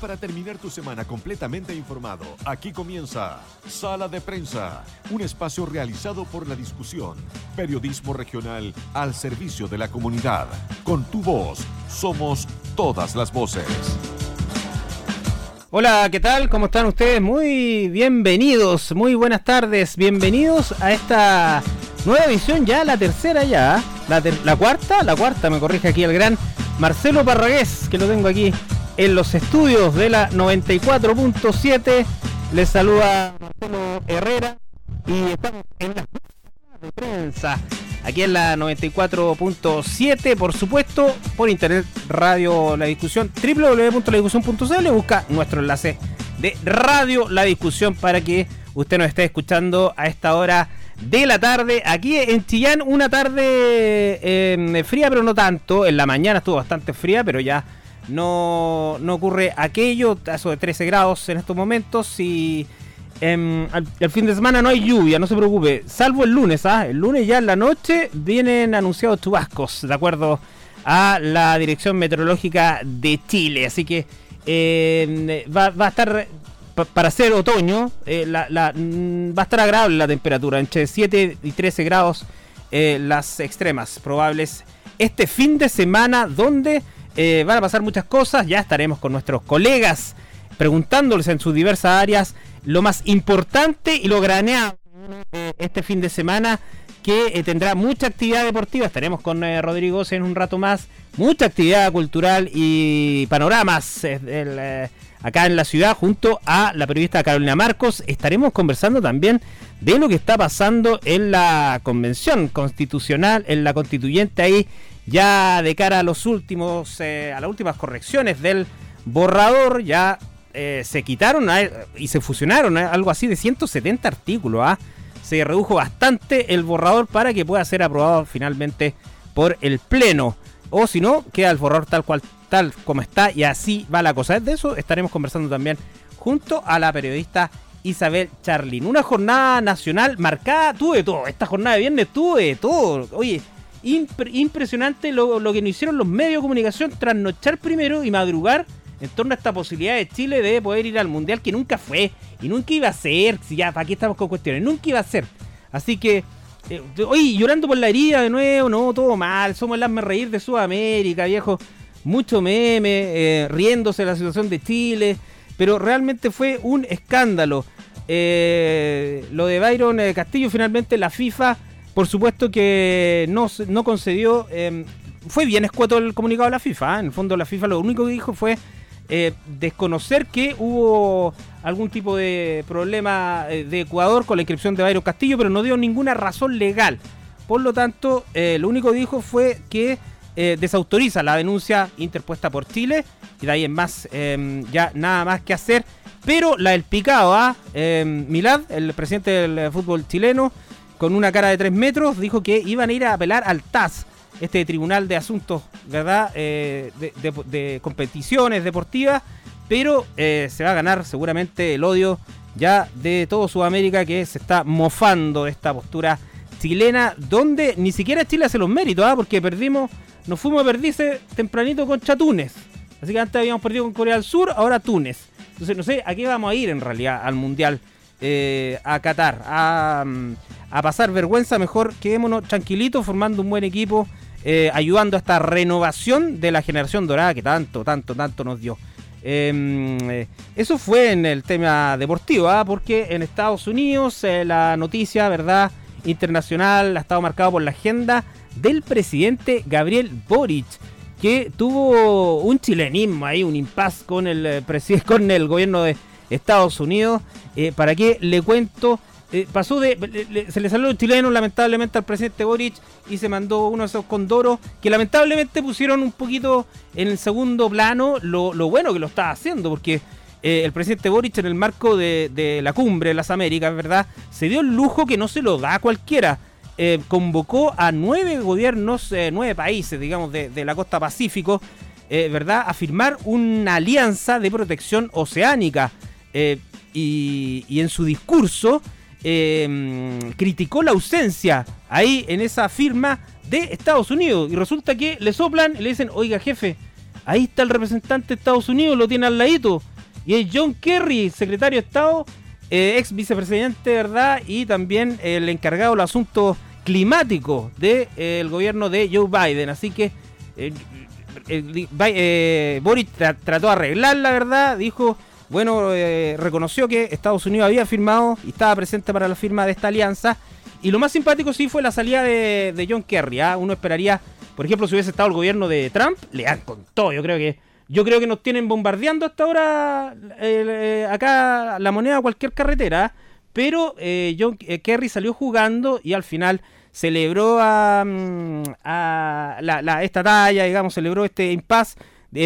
Para terminar tu semana completamente informado, aquí comienza Sala de Prensa, un espacio realizado por la discusión. Periodismo regional al servicio de la comunidad. Con tu voz, somos todas las voces. Hola, ¿qué tal? ¿Cómo están ustedes? Muy bienvenidos, muy buenas tardes, bienvenidos a esta nueva edición ya, la tercera ya, la, la cuarta, la cuarta, me corrige aquí el gran Marcelo Parragués, que lo tengo aquí en los estudios de la 94.7. Les saluda Marcelo Herrera y estamos en la prensa. Aquí en la 94.7, por supuesto, por internet, radio La Discusión, www.ladiscusión.cl. Busca nuestro enlace de Radio La Discusión para que usted nos esté escuchando a esta hora de la tarde. Aquí en Chillán, una tarde eh, fría, pero no tanto. En la mañana estuvo bastante fría, pero ya no, no ocurre aquello, eso de 13 grados en estos momentos y em, al, fin de semana no hay lluvia, no se preocupe, salvo el lunes, ¿ah? el lunes ya en la noche vienen anunciados chubascos, de acuerdo a la Dirección Meteorológica de Chile, así que em, va, a estar para ser otoño, eh, mm, va a estar agradable la temperatura, entre 7 y 13 grados eh, las extremas probables este fin de semana donde eh, van a pasar muchas cosas, ya estaremos con nuestros colegas preguntándoles en sus diversas áreas lo más importante y lo graneado eh, este fin de semana que eh, tendrá mucha actividad deportiva. Estaremos con Rodrigo en un rato más, mucha actividad cultural y panoramas acá en la ciudad junto a la periodista Carolina Marcos. Estaremos conversando también de lo que está pasando en la convención constitucional, en la constituyente ahí ya de cara a los últimos, eh, a las últimas correcciones del borrador, ya eh, se quitaron y se fusionaron algo así de 170 artículos. ¿ah? Se redujo bastante el borrador para que pueda ser aprobado finalmente por el Pleno. O si no, queda el borrador tal cual, tal como está y así va la cosa. De eso estaremos conversando también junto a la periodista Isabel Charlin. Una jornada nacional marcada, tuve todo. Esta jornada de viernes tuve todo. Oye, impresionante lo, que nos hicieron los medios de comunicación trasnochar primero y madrugar en torno a esta posibilidad de Chile de poder ir al Mundial que nunca fue y nunca iba a ser. Si ya, ¿para qué estamos con cuestiones? Nunca iba a ser. Así que, eh, oye, llorando por la herida de nuevo, no, todo mal. Somos el hazme reír de Sudamérica, viejo. Mucho meme, eh, riéndose de la situación de Chile. Pero realmente fue un escándalo. Eh, lo de Byron Castillo, finalmente la FIFA por supuesto que no, no concedió. Em, fue bien escueto el comunicado de la FIFA. ¿eh? En el fondo, la FIFA lo único que dijo fue eh, desconocer que hubo algún tipo de problema eh, de Ecuador con la inscripción de Bayro Castillo, pero no dio ninguna razón legal. Por lo tanto, lo único que dijo fue que desautoriza la denuncia interpuesta por Chile y de ahí en más em, ya nada más que hacer. Pero la del picado, ¿ah? Em, Milad, el presidente del fútbol chileno, con una cara de 3 metros, dijo que iban a ir a apelar al TAS, este Tribunal de Asuntos, ¿verdad? Eh, de, competiciones deportivas, pero eh, se va a ganar seguramente el odio ya de todo Sudamérica que se está mofando de esta postura chilena, donde ni siquiera Chile hace los méritos, ¿ah? porque perdimos, nos fuimos a perdirse tempranito contra Túnez. Así que antes habíamos perdido con Corea del Sur, ahora Túnez. Entonces no sé a qué vamos a ir en realidad al Mundial eh, a Qatar, a, a pasar vergüenza, mejor quedémonos tranquilitos formando un buen equipo, eh, ayudando a esta renovación de la generación dorada que tanto, tanto, tanto nos dio. Em, eh, eso fue en el tema deportivo, ¿ah? porque en Estados Unidos la noticia, ¿verdad? Internacional ha estado marcada por la agenda del presidente Gabriel Boric, que tuvo un chilenismo ahí, un impas con con el gobierno de Estados Unidos. ¿Para qué le cuento? Eh, pasó de. se le salió un chileno lamentablemente al presidente Boric y se mandó uno de esos condoros que lamentablemente pusieron un poquito en el segundo plano lo, bueno que lo estaba haciendo, porque eh, el presidente Boric en el marco de, la cumbre de las Américas, ¿verdad? Se dio el lujo que no se lo da a cualquiera. Eh, convocó a nueve gobiernos, nueve países, digamos, de, la costa Pacífico, ¿verdad? A firmar una alianza de protección oceánica. Y, y en su discurso Em, criticó la ausencia ahí en esa firma de Estados Unidos. Y resulta que le soplan y le dicen, oiga jefe, ahí está el representante de Estados Unidos, lo tiene al ladito. Y es John Kerry, secretario de Estado, eh, ex vicepresidente, ¿verdad? Y también el encargado de los asuntos climáticos del gobierno de Joe Biden. Así que Boris trató de arreglar la verdad, dijo, bueno, reconoció que Estados Unidos había firmado y estaba presente para la firma de esta alianza y lo más simpático sí fue la salida de, John Kerry. ¿ah? Uno esperaría, por ejemplo, si hubiese estado el gobierno de Trump, le dan con todo. Yo creo que yo creo que nos tienen bombardeando hasta ahora eh, acá la moneda a cualquier carretera. Pero eh, John eh, Kerry salió jugando y al final celebró a, mm, esta talla, digamos, celebró este impasse,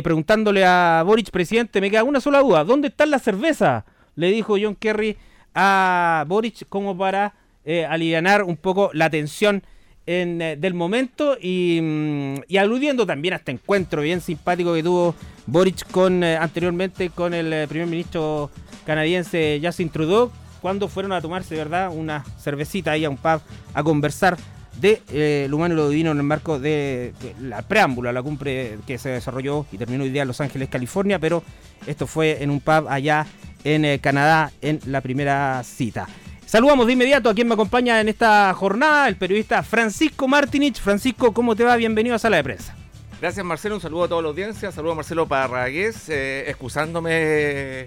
preguntándole a Boric, presidente, me queda una sola duda, ¿dónde está la cerveza? Le dijo John Kerry a Boric como para eh, aliviar un poco la tensión en, eh, del momento mm, y, aludiendo también a este encuentro bien simpático que tuvo Boric con eh, anteriormente con el eh, primer ministro canadiense Justin Trudeau cuando fueron a tomarse verdad una cervecita ahí a un pub a conversar de lo humano y lo divino en el marco de, la preámbula, la cumbre que se desarrolló y terminó hoy día en Los Ángeles, California, pero esto fue en un pub allá en Canadá en la primera cita. Saludamos de inmediato a quien me acompaña en esta jornada, el periodista Francisco Martinich. Francisco, ¿cómo te va? Bienvenido a Sala de Prensa. Gracias Marcelo, un saludo a toda la audiencia, saludo a Marcelo Parragués, eh, excusándome...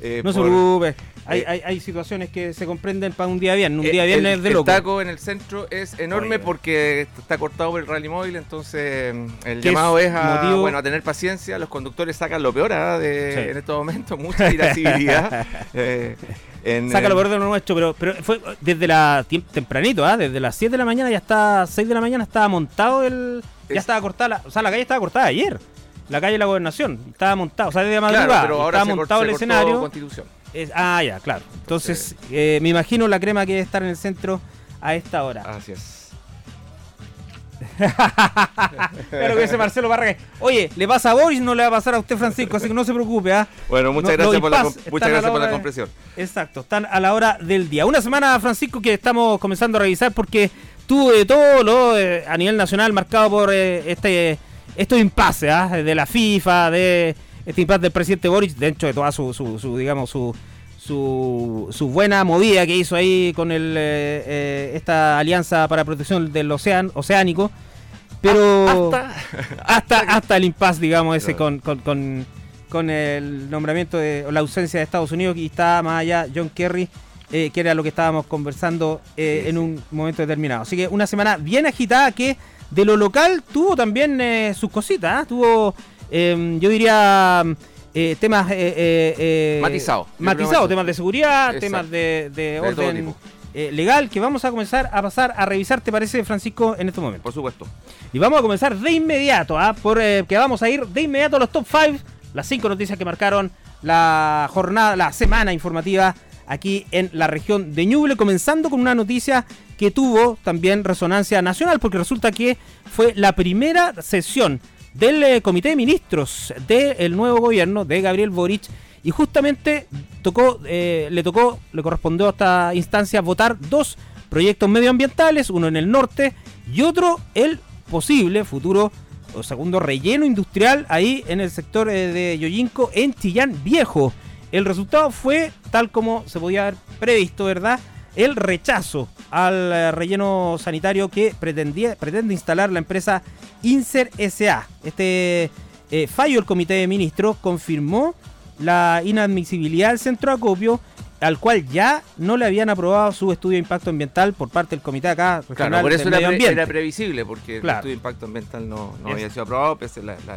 Eh, no se preocupe, hay, eh, hay, situaciones que se comprenden para un día bien, un día viernes de loco. El taco en el centro es enorme porque está cortado por el rally móvil, entonces el llamado es, a, bueno, a tener paciencia, los conductores sacan lo peor ¿ah? de, en estos momentos, mucha irascibilidad. Saca lo peor de lo nuestro, pero, pero fue desde la tempranito, ¿ah? desde las 7 de la mañana ya está 6 de la mañana estaba montado el ya estaba cortada, o sea, la calle estaba cortada ayer. La calle de la Gobernación estaba montado, o sea, desde madrugada, pero ahora estaba montado el escenario. Constitución. Ah, ya, claro. Entonces, eh, me imagino la crema que debe estar en el centro a esta hora. Así es. Pero que ese Marcelo Barraga. Oye, le pasa a Boris, no le va a pasar a usted, Francisco, así que no se preocupe. ¿ah? Bueno, muchas gracias, por la, muchas gracias por la comprensión. exacto, están a la hora del día. Una semana, Francisco, que estamos comenzando a revisar porque tuvo de todo lo eh, a nivel nacional marcado por eh, este estos impases ¿ah? de la FIFA, de este impasse del presidente Boris, dentro de toda su, su digamos, su su, su buena movida que hizo ahí con el, eh, eh, esta alianza para protección del océano oceánico. Pero hasta, hasta, el impasse, digamos, ese con, con, con, el nombramiento de la ausencia de Estados Unidos y está más allá John Kerry, eh, que era lo que estábamos conversando en un momento determinado. Así que una semana bien agitada que de lo local tuvo también sus cositas, tuvo, em, yo diría eh, temas eh, eh, matizados. Matizados, temas de seguridad, temas de, orden legal, que vamos a comenzar a pasar a revisar, ¿te parece, Francisco, en este momento? Por supuesto. Y vamos a comenzar de inmediato, ¿ah? que vamos a ir de inmediato a los top 5, las 5 noticias que marcaron la jornada, la semana informativa aquí en la región de Ñuble, comenzando con una noticia que tuvo también resonancia nacional, porque resulta que fue la primera sesión del eh, Comité de Ministros del nuevo gobierno de Gabriel Boric y justamente tocó, eh, le tocó, le correspondió a esta instancia votar dos proyectos medioambientales, uno en el norte y otro el posible futuro o segundo relleno industrial ahí en el sector eh, de Yoyinco en Chillán Viejo. El resultado fue tal como se podía haber previsto, ¿verdad? El rechazo al relleno sanitario que pretendía, pretende instalar la empresa INSER SA. Este eh, fallo del Comité de Ministros confirmó la inadmisibilidad del centro acopio al cual ya no le habían aprobado su estudio de impacto ambiental por parte del comité acá. Claro, por eso era, previsible, porque el estudio de impacto ambiental no, había sido aprobado,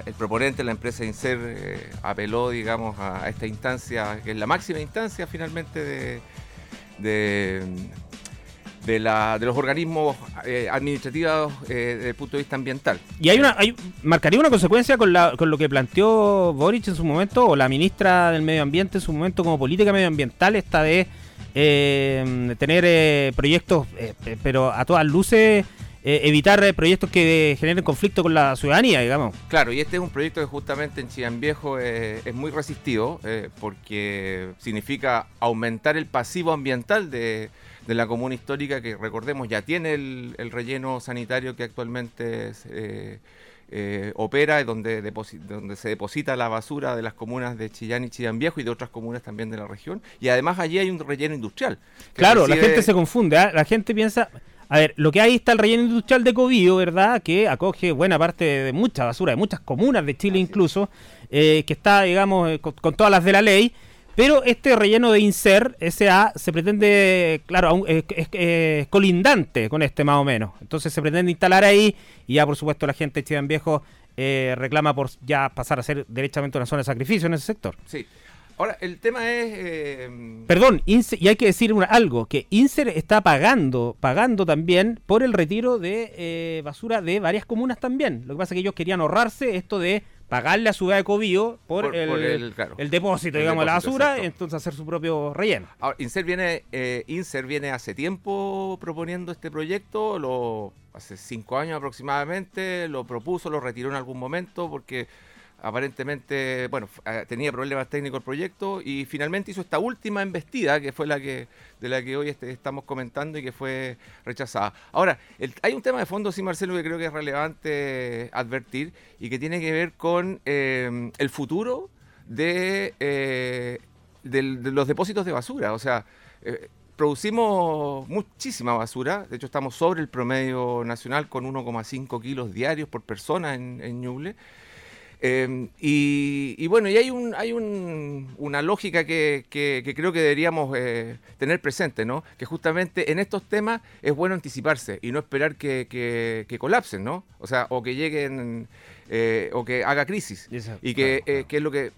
el proponente, la empresa INSER, eh, apeló, digamos, a, esta instancia, que es la máxima instancia finalmente de de, la, de los organismos eh, administrativos eh, desde el punto de vista ambiental. ¿Y hay una marcaría una consecuencia con, la, con lo que planteó Boric en su momento, o la ministra del Medio Ambiente en su momento como política medioambiental, esta de eh, tener proyectos, pero a todas luces... evitar proyectos que generen conflicto con la ciudadanía, digamos. Claro, y este es un proyecto que justamente en Chillán Viejo es muy resistido porque significa aumentar el pasivo ambiental de, de la comuna histórica que recordemos ya tiene el, relleno sanitario que actualmente eh, eh, opera, donde, donde se deposita la basura de las comunas de Chillán y Chillán Viejo y de otras comunas también de la región. Y además allí hay un relleno industrial. Claro, la gente se confunde, ¿ah? la gente piensa... A ver, lo que hay está el relleno industrial de Covío, ¿verdad? Que acoge buena parte de mucha basura, de muchas comunas de Chile incluso, eh, que está, digamos, eh, con, todas las de la ley. Pero este relleno de INSER, SA, se pretende, claro, es, colindante con este más o menos. Entonces se pretende instalar ahí y ya por supuesto la gente de Chillán Viejo eh, reclama por ya pasar a ser derechamente una zona de sacrificio en ese sector. Sí. Ahora, el tema es... Eh, Perdón, y hay que decir algo, que INSER está pagando, pagando también por el retiro de eh, basura de varias comunas también. Lo que pasa es que ellos querían ahorrarse esto de pagarle a Ciudad de Cobío por, el, depósito, digamos, de la basura, y entonces hacer su propio relleno. Ahora, INSER viene, eh, INSER viene hace tiempo proponiendo este proyecto, lo hace cinco años aproximadamente, lo propuso, lo retiró en algún momento porque aparentemente, bueno, eh, tenía problemas técnicos el proyecto y finalmente hizo esta última embestida, que fue la que de la que hoy este, estamos comentando y que fue rechazada. Ahora, hay un tema de fondo, sí, Marcelo, que creo que es relevante advertir y que tiene que ver con eh, el futuro de, eh, de, los depósitos de basura. O sea, producimos muchísima basura, de hecho estamos sobre el promedio nacional con 1,5 kilos diarios por persona en, en Ñuble. Em, y, bueno, y hay, un, hay una lógica que, creo que deberíamos eh, tener presente, ¿no? Que justamente en estos temas es bueno anticiparse y no esperar que, colapsen, ¿no? O sea, o que lleguen, eh, o que haga crisis. Y, que, eh, que es lo que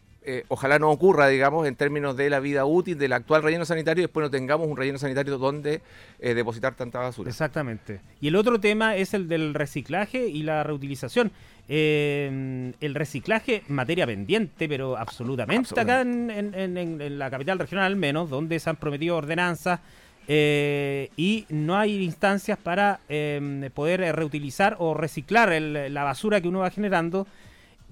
ojalá no ocurra, digamos, en términos de la vida útil del actual relleno sanitario y después no tengamos un relleno sanitario donde depositar tanta basura. Exactamente. Y el otro tema es el del reciclaje y la reutilización. Eh, el reciclaje, materia pendiente, pero absolutamente, acá en, la capital regional al menos, donde se han prometido ordenanzas eh, y no hay instancias para poder reutilizar o reciclar la basura que uno va generando,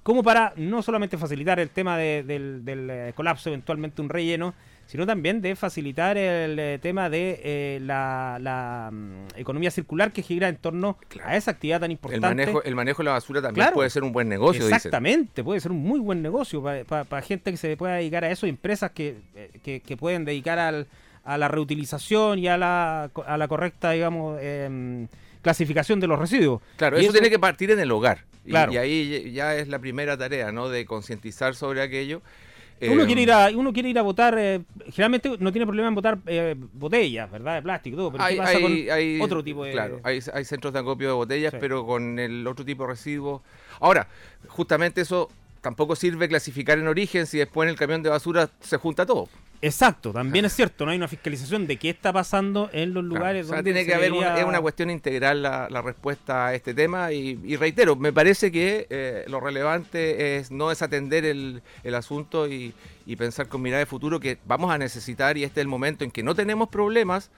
como para no solamente facilitar el tema del, del eh, colapso, eventualmente un relleno, sino también de facilitar el eh, tema de eh, la, mm, economía circular que gira en torno a esa actividad tan importante. El manejo, el manejo de la basura también puede ser un buen negocio. Exactamente, puede ser un muy buen negocio para gente que se pueda dedicar a eso, empresas que, eh, que, pueden dedicar al, a la reutilización y a la, a la correcta, digamos, em, clasificación de los residuos. Claro, eso, tiene que partir en el hogar. Claro. Y, y, ahí ya es la primera tarea, ¿no? De concientizar sobre aquello uno, quiere ir a, uno quiere ir a votar, eh, generalmente no tiene problema en votar eh, botellas, ¿verdad? De plástico, todo. Pero hay, ¿qué pasa con otro tipo de. Claro, hay, centros de acopio de botellas, pero con el otro tipo de residuos. Ahora, justamente eso tampoco sirve clasificar en origen si después en el camión de basura se junta todo. Exacto, también es cierto, no hay una fiscalización de qué está pasando en los lugares donde. tiene que haber una, es una cuestión integral la, respuesta a este tema y, reitero, me parece que eh, lo relevante es no desatender el, el asunto y, y pensar con mirada de futuro que vamos a necesitar y este es el momento en que no tenemos problemas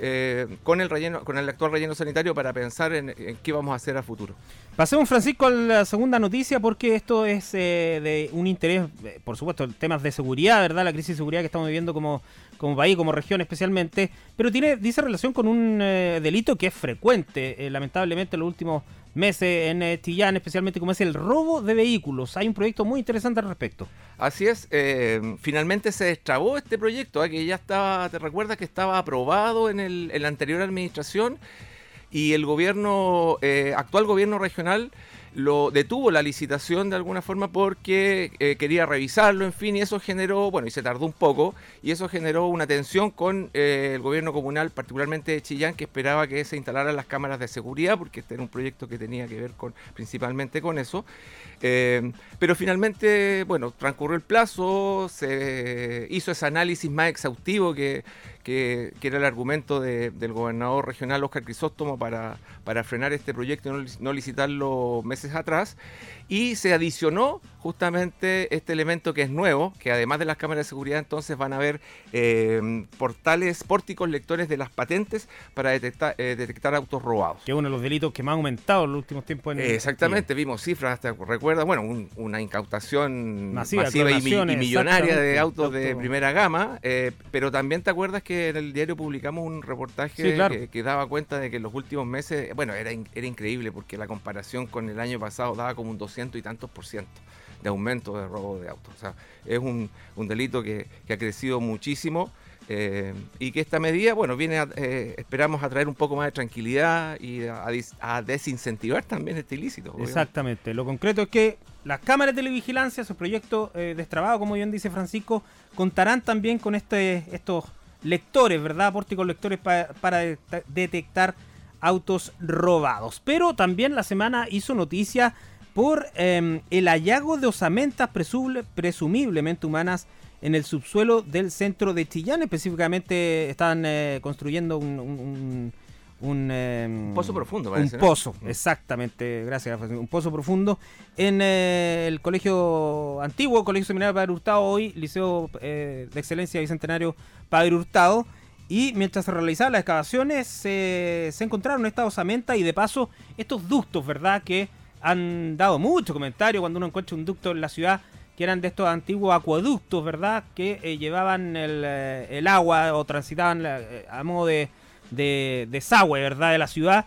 eh, con el relleno, con el actual relleno sanitario para pensar en, qué vamos a hacer a futuro. Pasemos, Francisco, a la segunda noticia, porque esto es eh, de un interés, eh, por supuesto, temas de seguridad, ¿verdad? La crisis de seguridad que estamos viviendo como, como país, como región especialmente, pero tiene, dice relación con un delito que es frecuente, lamentablemente, en los últimos meses en eh, especialmente como es el robo de vehículos. Hay un proyecto muy interesante al respecto. Así es, eh, finalmente se destrabó este proyecto, ¿eh? que ya estaba, te recuerdas que estaba aprobado en, el, en la anterior administración y el gobierno, actual gobierno regional, lo detuvo la licitación de alguna forma porque eh, quería revisarlo, en fin, y eso generó, bueno, y se tardó un poco, y eso generó una tensión con eh, el gobierno comunal, particularmente de Chillán, que esperaba que se instalaran las cámaras de seguridad, porque este era un proyecto que tenía que ver con principalmente con eso. Eh, pero finalmente, bueno, transcurrió el plazo, se hizo ese análisis más exhaustivo que que, era el argumento del gobernador regional Oscar Crisóstomo para, para frenar este proyecto y no, licitarlo meses atrás. Y se adicionó justamente este elemento que es nuevo, que además de las cámaras de seguridad entonces van a haber eh, portales, pórticos lectores de las patentes para detectar, eh, detectar autos robados. Que es uno de los delitos que más ha aumentado en los últimos tiempos. En Exactamente, vimos cifras, hasta recuerda, bueno, una incautación masiva, y, millonaria de autos de primera gama, eh, pero también te acuerdas que en el diario publicamos un reportaje que, daba cuenta de que en los últimos meses, bueno, era, era increíble porque la comparación con el año pasado daba como un 200 y tantos por ciento de aumento de robo de autos. O sea, es un, delito que, ha crecido muchísimo. Eh, y que esta medida, bueno, viene, a, eh, esperamos a traer un poco más de tranquilidad y a, desincentivar también este ilícito. Exactamente. Lo concreto es que las cámaras de televigilancia, su proyecto eh, destrabado, como bien dice Francisco, contarán también con este, estos lectores, ¿verdad? Pórticos lectores para detectar autos robados. Pero también la semana hizo noticia por em, el hallazgo de osamentas presumiblemente humanas en el subsuelo del centro de Chillán. Específicamente están eh, construyendo un, un, pozo profundo, Un pozo, mm. exactamente, gracias. Un pozo profundo en eh, el colegio antiguo, Colegio Seminario Padre Hurtado, hoy Liceo eh, de Excelencia Bicentenario Padre Hurtado. Y mientras se realizaban las excavaciones, se encontraron esta osamenta y de paso estos ductos, ¿verdad? Que han dado mucho comentario cuando uno encuentra un ducto en la ciudad que eran de estos antiguos acueductos, ¿verdad? Que eh, llevaban el, el, agua o transitaban a modo de, de, desagüe, ¿verdad? De la ciudad.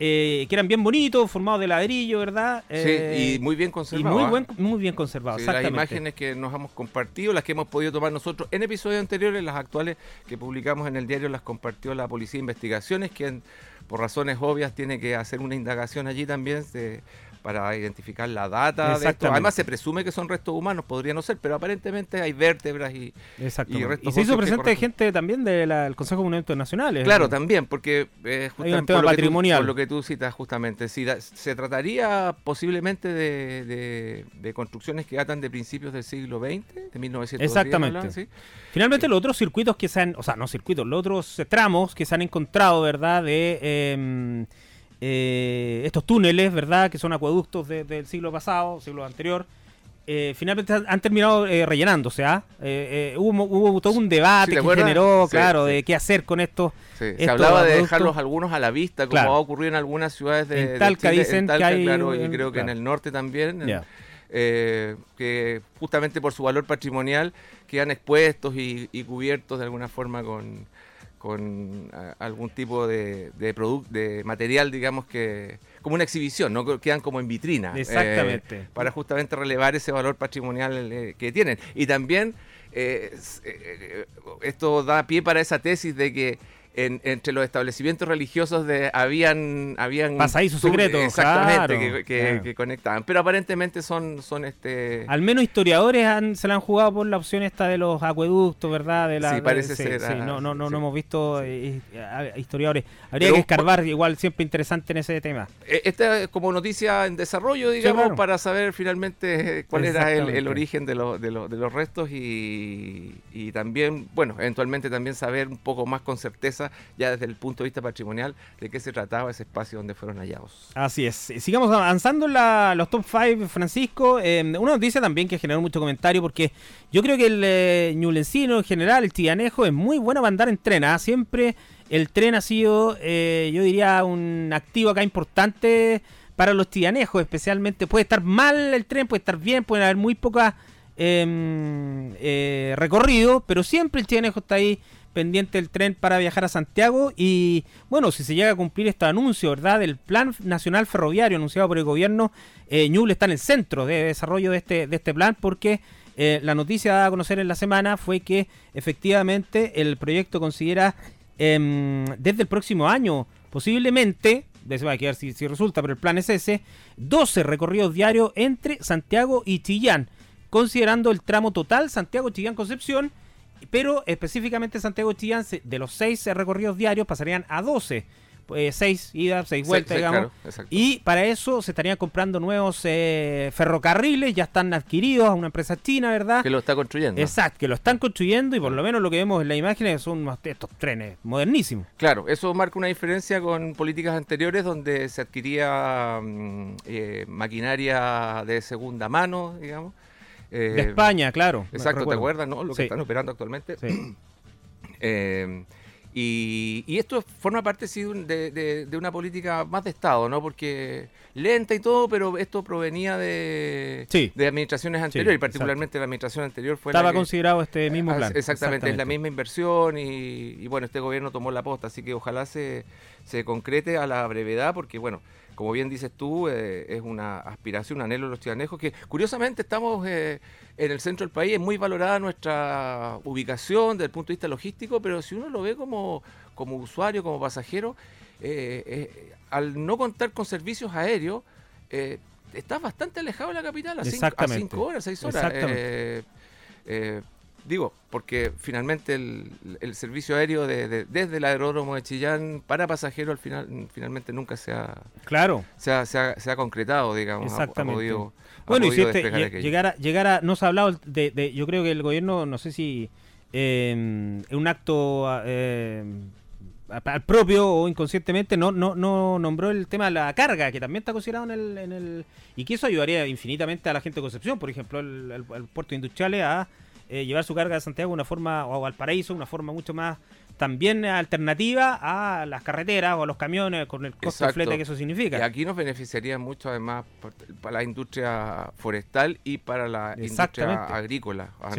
Eh, que eran bien bonitos, formados de ladrillo, ¿verdad? sí, y muy bien conservados. Y muy, buen, muy bien conservados, sí, Las imágenes que nos hemos compartido, las que hemos podido tomar nosotros en episodios anteriores, las actuales que publicamos en el diario, las compartió la Policía de Investigaciones, quien por razones obvias tiene que hacer una indagación allí también de, para identificar la data de esto. Además se presume que son restos humanos, podría no ser, pero aparentemente hay vértebras y, y restos Y se hizo presente gente también del Consejo de Monumentos Nacionales. Claro, también, porque eh, justamente por, patrimonial. Lo que tú, citas justamente, si se trataría posiblemente de, construcciones que datan de principios del siglo XX, de 1910. Exactamente. Finalmente los otros circuitos que se han, o sea, no circuitos, los otros tramos que se han encontrado, ¿verdad? De... Em, eh, estos túneles, ¿verdad? Que son acueductos del siglo pasado, siglo anterior. Eh, finalmente han terminado eh, rellenándose. ¿ah? hubo, todo un debate que generó, claro, de qué hacer con estos. Se hablaba de dejarlos algunos a la vista, como ha ocurrido en algunas ciudades de, en Talca, dicen que hay, claro, y creo que en el norte también. que justamente por su valor patrimonial quedan expuestos y cubiertos de alguna forma con, con algún tipo de, de, de material, digamos que como una exhibición, no quedan como en vitrina. Eh, Exactamente. para justamente relevar ese valor patrimonial eh, que tienen. Y también eh, esto da pie para esa tesis de que entre los establecimientos religiosos de habían habían pasadizos secretos exactamente que, conectaban. Pero aparentemente son son este al menos historiadores han, se la han jugado por la opción esta de los acueductos verdad de la sí parece ser sí, no no no, no hemos visto eh, eh, historiadores. Habría que escarbar igual siempre interesante en ese tema. Eh, esta es como noticia en desarrollo digamos para saber finalmente cuál era el, origen de, de, de los restos y, y también bueno eventualmente también saber un poco más con certeza ya desde el punto de vista patrimonial de qué se trataba ese espacio donde fueron hallados. Así es. Sigamos avanzando en los top 5, Francisco. Em, una noticia también que generó mucho comentario porque yo creo que el eh, ñulencino en general, el tianejo, es muy bueno para andar en tren. ¿ah? Siempre el tren ha sido, eh, yo diría, un activo acá importante para los tianejos, especialmente. Puede estar mal el tren, puede estar bien, puede haber muy poca em, eh, recorrido, pero siempre el tianejo está ahí pendiente el tren para viajar a Santiago y bueno, si se llega a cumplir este anuncio, ¿verdad? Del Plan Nacional Ferroviario anunciado por el gobierno, eh, Ñuble está en el centro de desarrollo de este, de este plan porque eh, la noticia dada a conocer en la semana fue que efectivamente el proyecto considera em, desde el próximo año, posiblemente, se va a quedar si, si resulta, pero el plan es ese, 12 recorridos diarios entre Santiago y Chillán, considerando el tramo total Santiago-Chillán-Concepción pero específicamente Santiago Chillán, de los seis recorridos diarios, pasarían a 12. Pues, seis idas, seis vueltas, digamos. y para eso se estarían comprando nuevos eh, ferrocarriles, ya están adquiridos a una empresa china, ¿verdad? Que lo está construyendo. Exacto, que lo están construyendo y por lo menos lo que vemos en la imagen son estos trenes modernísimos. Claro, eso marca una diferencia con políticas anteriores donde se adquiría mm, eh, maquinaria de segunda mano, digamos de eh, España, claro. Exacto, ¿te acuerdas, no? Lo que están operando actualmente. Sí. Eh, y, esto forma parte sí, de, una política más de Estado, ¿no? Porque lenta y todo, pero esto provenía de, de administraciones anteriores, y particularmente la administración anterior fue Estaba considerado este mismo plan. Exactamente, es la misma inversión y, bueno, este gobierno tomó la posta, así que ojalá se, se concrete a la brevedad, porque bueno, como bien dices tú, eh, es una aspiración, un anhelo de los chilanejos, que curiosamente estamos eh, en el centro del país, es muy valorada nuestra ubicación desde el punto de vista logístico, pero si uno lo ve como, como usuario, como pasajero, eh, al no contar con servicios aéreos, estás bastante alejado de la capital, a 5 horas, 6 horas. Digo, porque finalmente el, servicio aéreo de, desde el aeródromo de Chillán para pasajeros al final finalmente nunca se ha, claro. se ha, se ha, concretado, digamos. Exactamente. bueno, y si este, llegara, llegara, no se ha hablado de, yo creo que el gobierno, no sé si eh, un acto eh, al propio o inconscientemente no, no, no nombró el tema de la carga, que también está considerado en el, en el... Y que eso ayudaría infinitamente a la gente de Concepción, por ejemplo, el, el, el puerto industrial a eh, llevar su carga a Santiago de una forma, o al paraíso, una forma mucho más también alternativa a las carreteras o a los camiones con el costo de flete que eso significa. Y aquí nos beneficiaría mucho además para la industria forestal y para la industria agrícola. Ah,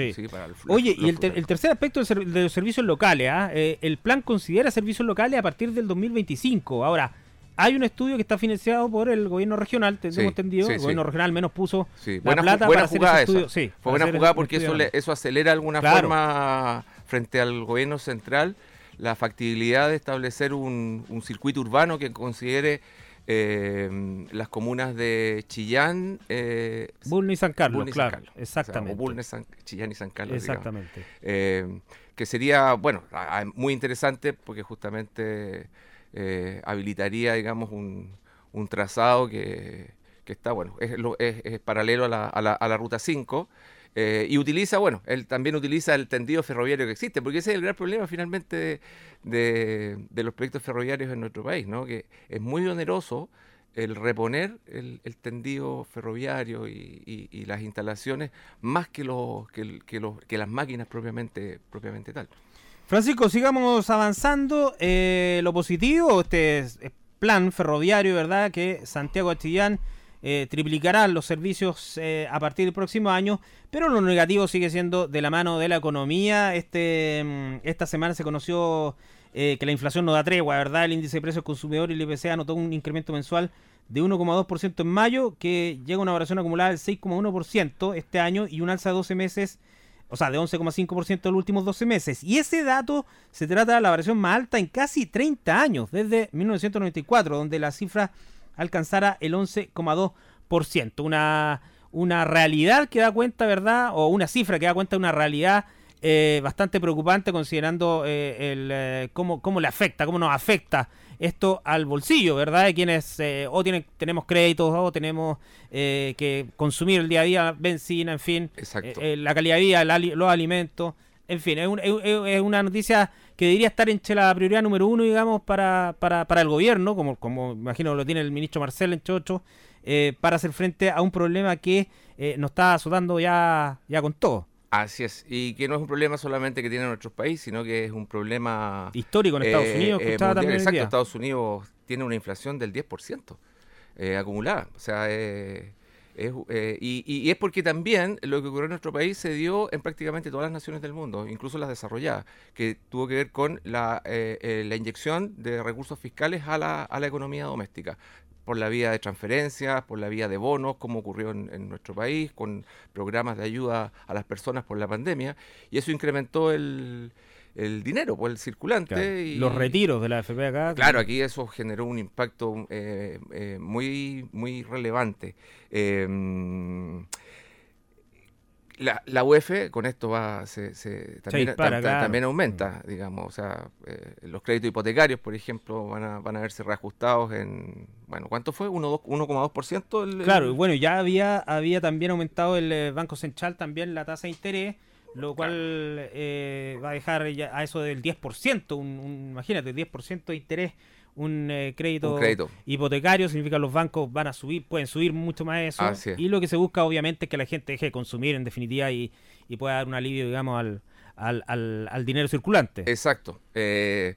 Oye, y el, tercer aspecto de, los servicios locales, ¿ah? eh, el plan considera servicios locales a partir del 2025. Ahora, hay un estudio que está financiado por el gobierno regional, tenemos entendido. el gobierno regional menos puso la plata para hacer ese estudio. Fue buena jugada porque eso, eso acelera de alguna forma frente al gobierno central la factibilidad de establecer un, circuito urbano que considere eh, las comunas de Chillán, eh, Bulnes y San Carlos, claro, exactamente. O Chillán y San Carlos. Exactamente. Eh, que sería, bueno, muy interesante porque justamente eh, habilitaría, digamos, un, un trazado que, que, está, bueno, es, es, paralelo a la, a la, a la Ruta 5. Eh, y utiliza, bueno, él también utiliza el tendido ferroviario que existe, porque ese es el gran problema finalmente de, de, los proyectos ferroviarios en nuestro país, ¿no? que es muy oneroso el reponer el, el tendido ferroviario y, y, las instalaciones más que, los, que, que, los, que las máquinas propiamente, propiamente tal. Francisco, sigamos avanzando. Eh, lo positivo, este plan ferroviario, ¿verdad? Que Santiago Astillán eh, triplicará los servicios eh, a partir del próximo año, pero lo negativo sigue siendo de la mano de la economía. Este, mm, esta semana se conoció que la inflación no da tregua, ¿verdad? El índice de precios consumidor y el IPC anotó un incremento mensual de 1,2% en mayo, que llega a una variación acumulada del 6,1% este año y un alza de 12 meses o sea, de 11,5% en los últimos 12 meses. Y ese dato se trata de la variación más alta en casi 30 años, desde 1994, donde la cifra alcanzara el 11,2%. Una, una realidad que da cuenta, ¿verdad? O una cifra que da cuenta de una realidad eh, bastante preocupante considerando eh, el, eh, cómo, cómo le afecta, cómo nos afecta esto al bolsillo, ¿verdad? De quienes eh, o tienen, tenemos créditos o tenemos eh, que consumir el día a día benzina, en fin, la calidad de vida, los alimentos, en fin, es, es, una noticia que debería estar entre la prioridad número uno, digamos, para, para, para el gobierno, como, como imagino lo tiene el ministro Marcel en Chocho, para hacer frente a un problema que nos está azotando ya, ya con todo. Así es, y que no es un problema solamente que tiene nuestro país, sino que es un problema histórico en Estados eh, Unidos. Eh, también exacto, Estados Unidos tiene una inflación del 10% eh, acumulada. O sea, es, y, y, es porque también lo que ocurrió en nuestro país se dio en prácticamente todas las naciones del mundo, incluso las desarrolladas, que tuvo que ver con la, la inyección de recursos fiscales a la, a la economía doméstica por la vía de transferencias, por la vía de bonos, como ocurrió en, nuestro país, con programas de ayuda a las personas por la pandemia, y eso incrementó el, dinero, pues el circulante. y, los retiros de la AFP acá. Claro, aquí eso generó un impacto eh, eh, muy, muy relevante. Eh, la, la UEF con esto va se, también, también aumenta, digamos, o sea, eh, los créditos hipotecarios, por ejemplo, van a, van a verse reajustados en, bueno, ¿cuánto fue? 1,2%. El, claro, y bueno, ya había, había también aumentado el eh, Banco Central también la tasa de interés, lo cual eh, va a dejar a eso del 10%, un, un, imagínate, 10% de interés un, eh, crédito hipotecario, significa que los bancos van a subir, pueden subir mucho más eso. Y lo que se busca obviamente es que la gente deje de consumir en definitiva y, pueda dar un alivio, digamos, al, al, al, dinero circulante. Exacto. Eh,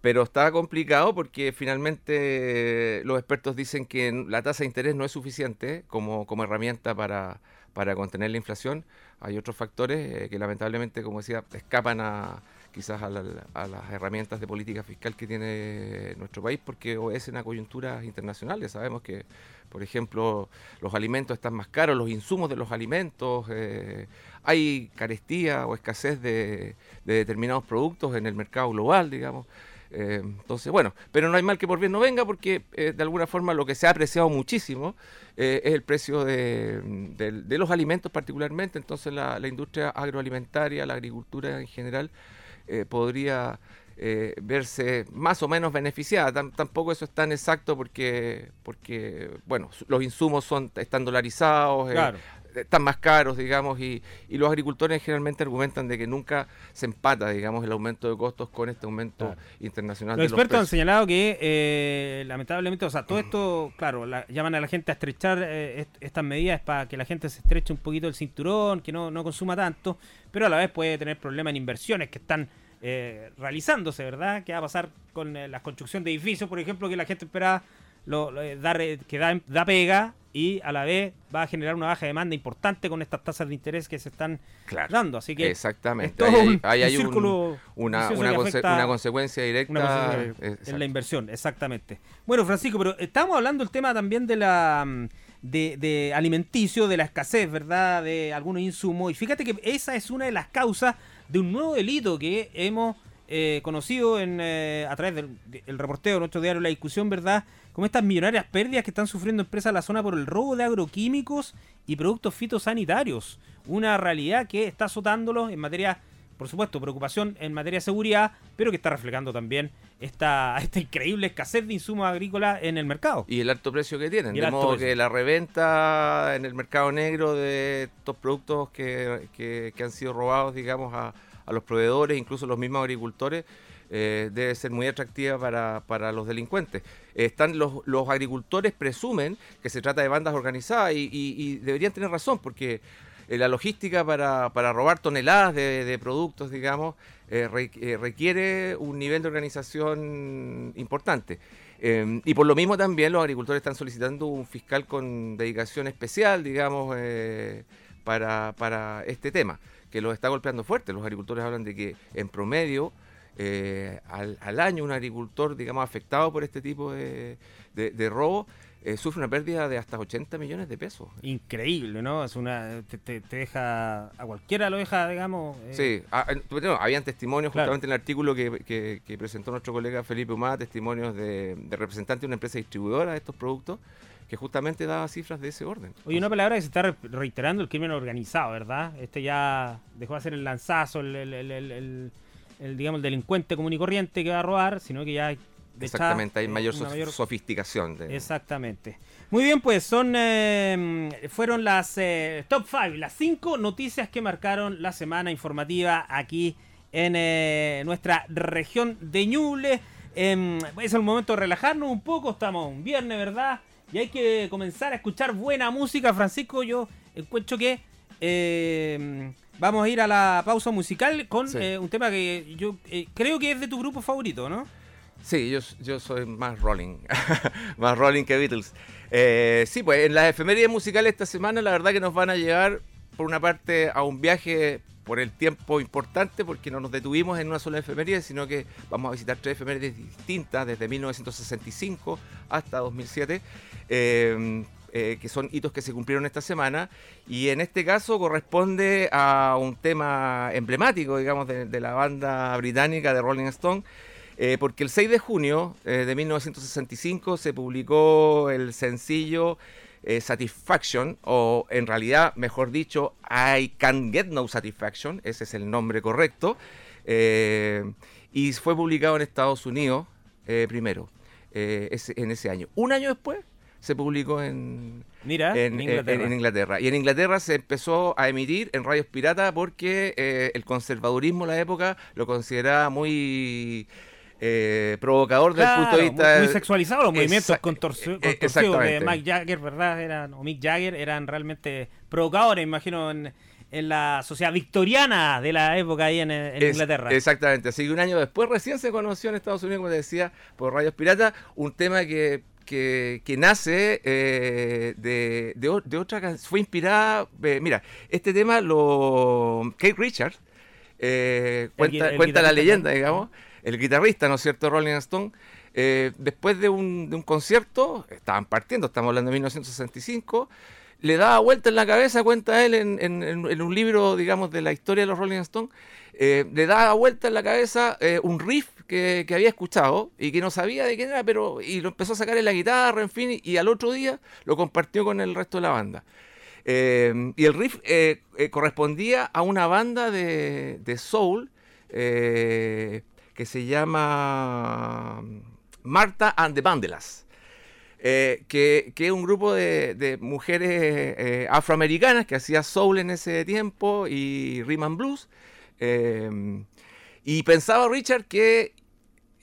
pero está complicado porque finalmente los expertos dicen que la tasa de interés no es suficiente como, como herramienta para, para contener la inflación. Hay otros factores eh, que lamentablemente, como decía, escapan a quizás a, las herramientas de política fiscal que tiene nuestro país, porque obedecen a coyunturas internacionales. Sabemos que, por ejemplo, los alimentos están más caros, los insumos de los alimentos, eh, hay carestía o escasez de, determinados productos en el mercado global, digamos. Eh, entonces, bueno, pero no hay mal que por bien no venga porque eh, de alguna forma lo que se ha apreciado muchísimo es el precio de, los alimentos particularmente, entonces la industria agroalimentaria, la agricultura en general, eh, podría eh, verse más o menos beneficiada. tampoco eso es tan exacto porque, porque bueno, los insumos son, están dolarizados, eh, están más caros, digamos, y, los agricultores generalmente argumentan de que nunca se empata, digamos, el aumento de costos con este aumento internacional. Los expertos han señalado que, lamentablemente, o sea, todo esto, claro, llaman a la gente a estrechar estas medidas para que la gente se estreche un poquito el cinturón, que no, no consuma tanto, pero a la vez puede tener problemas en inversiones que están eh, realizándose, ¿verdad? ¿Qué va a pasar con eh, la construcción de edificios, por ejemplo, que la gente espera lo, eh, dar, que da, pega y a la vez va a generar una baja demanda importante con estas tasas de interés que se están dando. Así que exactamente, hay, hay, un una, una, consecuencia directa en la inversión, exactamente. Bueno, Francisco, pero estamos hablando del tema también de la mm, de, de, alimenticio, de la escasez, ¿verdad? De algunos insumos. Y fíjate que esa es una de las causas de un nuevo delito que hemos eh, conocido en, eh, a través del, reporteo de nuestro diario La Discusión, ¿verdad? Como estas millonarias pérdidas que están sufriendo empresas en la zona por el robo de agroquímicos y productos fitosanitarios. Una realidad que está azotándolos en materia por supuesto, preocupación en materia de seguridad, pero que está reflejando también esta, esta increíble escasez de insumos agrícolas en el mercado. Y el alto precio que tienen. De modo que la reventa en el mercado negro de estos productos que, han sido robados, digamos, a, los proveedores, incluso los mismos agricultores, eh, debe ser muy atractiva para, los delincuentes. están los, agricultores presumen que se trata de bandas organizadas y deberían tener razón porque eh, la logística para, para, robar toneladas de, productos, digamos, eh, requiere un nivel de organización importante. Y por lo mismo también los agricultores están solicitando un fiscal con dedicación especial, digamos, para, para, este tema, que los está golpeando fuerte. Los agricultores hablan de que en promedio al, al, año un agricultor, digamos, afectado por este tipo de, de robo, eh, sufre una pérdida de hasta 80 millones de pesos. Increíble, ¿no? Es una te, deja a cualquiera lo deja, digamos. Eh. Sí, ah, habían testimonios justamente en el artículo que, presentó nuestro colega Felipe Humada, testimonios de, representantes de una empresa distribuidora de estos productos que justamente daba cifras de ese orden. Oye, una palabra que se está reiterando el crimen organizado, ¿verdad? Este ya dejó de ser el lanzazo, el, el digamos, el delincuente común y corriente que va a robar, sino que ya Exactamente, hay mayor, sofisticación. Exactamente. Muy bien, pues son em, fueron las eh, top 5, las 5 noticias que marcaron la semana informativa aquí en eh, nuestra región de Ñuble. Em, es el momento de relajarnos un poco, estamos un viernes, ¿verdad? Y hay que comenzar a escuchar buena música, Francisco. Yo encuentro que em, vamos a ir a la pausa musical con eh, un tema que yo creo que es de tu grupo favorito, ¿no? Sí, yo, yo soy más Rolling, más Rolling que Beatles. Eh, sí, pues en las efemérides musicales esta semana la verdad que nos van a llevar por una parte a un viaje por el tiempo importante porque no nos detuvimos en una sola efeméride, sino que vamos a visitar tres efemérides distintas desde 1965 hasta 2007. Eh, eh, que son hitos que se cumplieron esta semana, y en este caso corresponde a un tema emblemático, digamos, de la banda británica de Rolling Stone, eh, porque el 6 de junio eh, de 1965 se publicó el sencillo eh, Satisfaction, o en realidad, mejor dicho, I Can't Get No Satisfaction, ese es el nombre correcto, y fue publicado en Estados Unidos primero, en ese año. Un año después se publicó en, en, Inglaterra. Y en Inglaterra se empezó a emitir en radios pirata porque el conservadurismo en la época lo consideraba muy eh, provocador desde el punto de vista. Muy, sexualizado los movimientos contorsivos de Mike Jagger, ¿verdad? Eran, o Mick Jagger eran realmente provocadores, imagino, en, la sociedad victoriana de la época ahí en, Inglaterra. Exactamente, así que un año después recién se conoció en Estados Unidos, como te decía, por Radios Piratas, un tema que que, nace eh, de, de, otra canción, fue inspirada, eh, mira, este tema lo Kate Richards cuenta, cuenta la leyenda, digamos, el guitarrista, ¿no es cierto?, Rolling Stone, después de un, concierto, estaban partiendo, estamos hablando de 1965, le daba vuelta en la cabeza, cuenta él en, un libro, digamos, de la historia de los Rolling Stones, eh, le daba vuelta en la cabeza eh, un riff que, había escuchado y que no sabía de quién era, pero y lo empezó a sacar en la guitarra, en fin, y, al otro día lo compartió con el resto de la banda. Eh, y el riff correspondía a una banda de soul que se llama Marta and the Bandelas. Eh, que, es un grupo de, mujeres eh, afroamericanas que hacía soul en ese tiempo y rhythm blues. Eh, y pensaba Richard que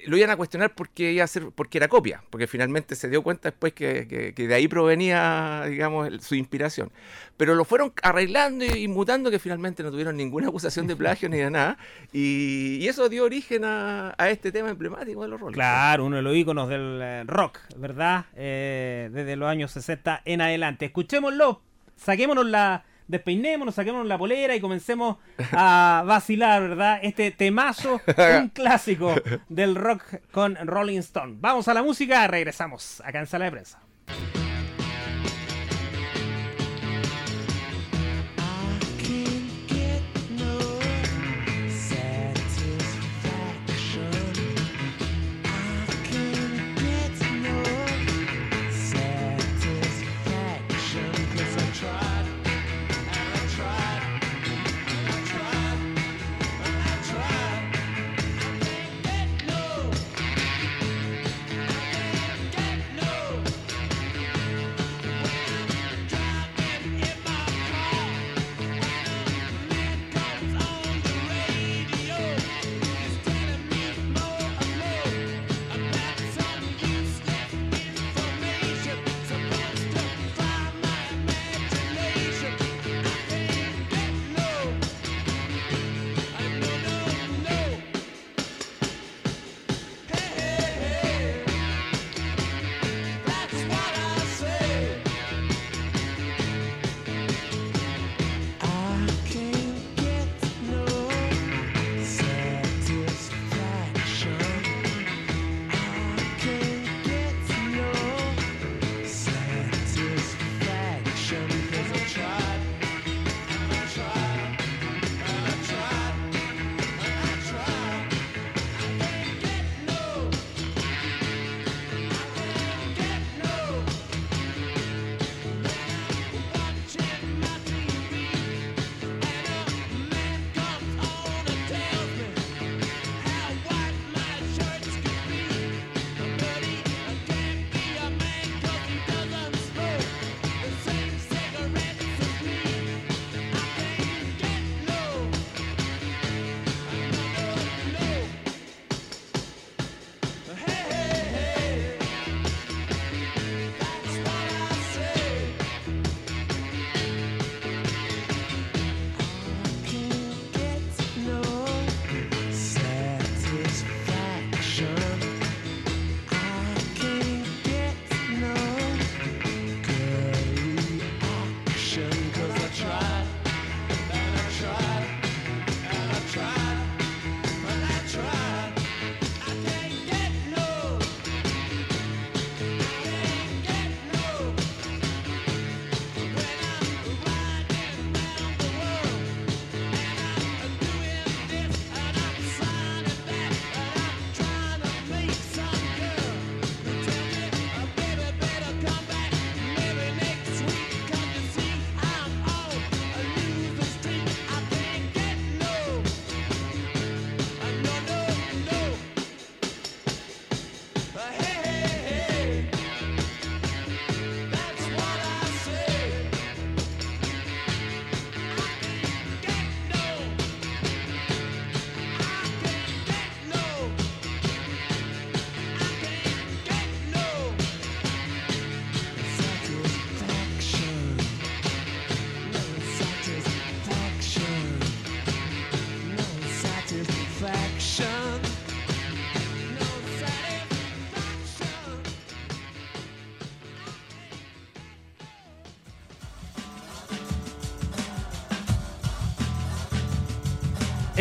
lo iban a cuestionar porque iba a ser, porque era copia, porque finalmente se dio cuenta después que, de ahí provenía, digamos, su inspiración. Pero lo fueron arreglando y, mutando que finalmente no tuvieron ninguna acusación de plagio ni de nada. Y, eso dio origen a, este tema emblemático de los roles. Claro, uno de los íconos del eh, rock, ¿verdad? Eh, desde los años 60 en adelante. Escuchémoslo, saquémonos la despeinémonos, saquémonos la polera y comencemos a vacilar, ¿verdad? Este temazo, un clásico del rock con Rolling Stone. Vamos a la música, regresamos acá en Sala de Prensa.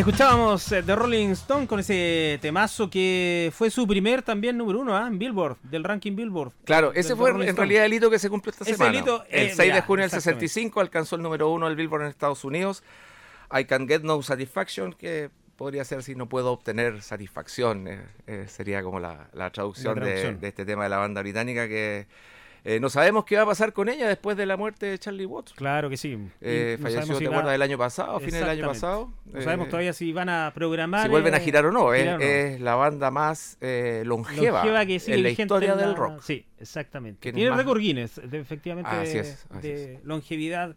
Escuchábamos The eh, Rolling Stone con ese temazo que fue su primer también número uno ¿ah? en Billboard, del ranking Billboard. Claro, ese fue en realidad el hito que se cumplió esta semana. el 6 eh, de junio del 65 alcanzó el número uno del Billboard en Estados Unidos. I Can Get No Satisfaction, que podría ser si no puedo obtener satisfacción, eh, sería como la, traducción, De, de, este tema de la banda británica que eh, no sabemos qué va a pasar con ella después de la muerte de Charlie Watts. Claro que sí. Eh, falleció, ¿te acuerdas del año pasado, a fines del año pasado? No sabemos eh, todavía si van a programar. Si vuelven a girar o no. Es la banda más longeva, en la historia del rock. Sí, exactamente. Tiene récord Guinness, efectivamente, de, longevidad.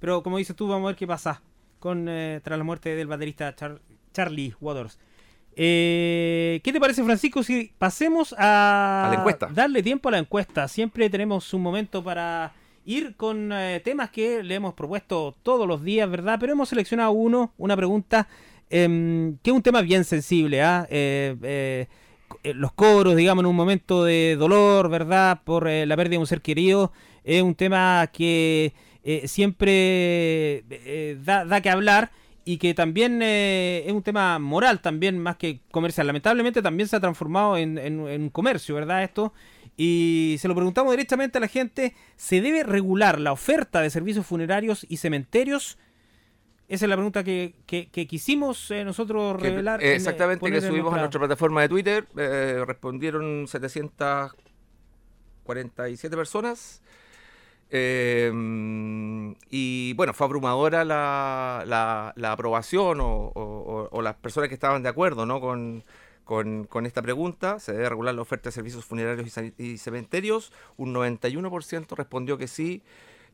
Pero como dices tú, vamos a ver qué pasa con tras la muerte del baterista Charlie Waters. Eh, ¿Qué te parece, Francisco, si pasemos a, darle tiempo a la encuesta? Siempre tenemos un momento para ir con eh, temas que le hemos propuesto todos los días, ¿verdad? Pero hemos seleccionado uno, una pregunta, em, que es un tema bien sensible, ¿ah? Eh, los coros, digamos, en un momento de dolor, ¿verdad? Por la pérdida de un ser querido, es un tema que siempre da, da que hablar y que también eh, es un tema moral también más que comercial. Lamentablemente también se ha transformado en, en, comercio, ¿verdad? Esto. Y se lo preguntamos directamente a la gente, ¿se debe regular la oferta de servicios funerarios y cementerios? Esa es la pregunta que, que, quisimos eh, nosotros revelar. Eh, exactamente, que subimos a nuestra plataforma de Twitter. respondieron 747 personas. Em, y bueno, fue abrumadora la, la, aprobación o, las personas que estaban de acuerdo ¿no? con, con, esta pregunta. ¿Se debe regular la oferta de servicios funerarios y, cementerios? Un 91% respondió que sí.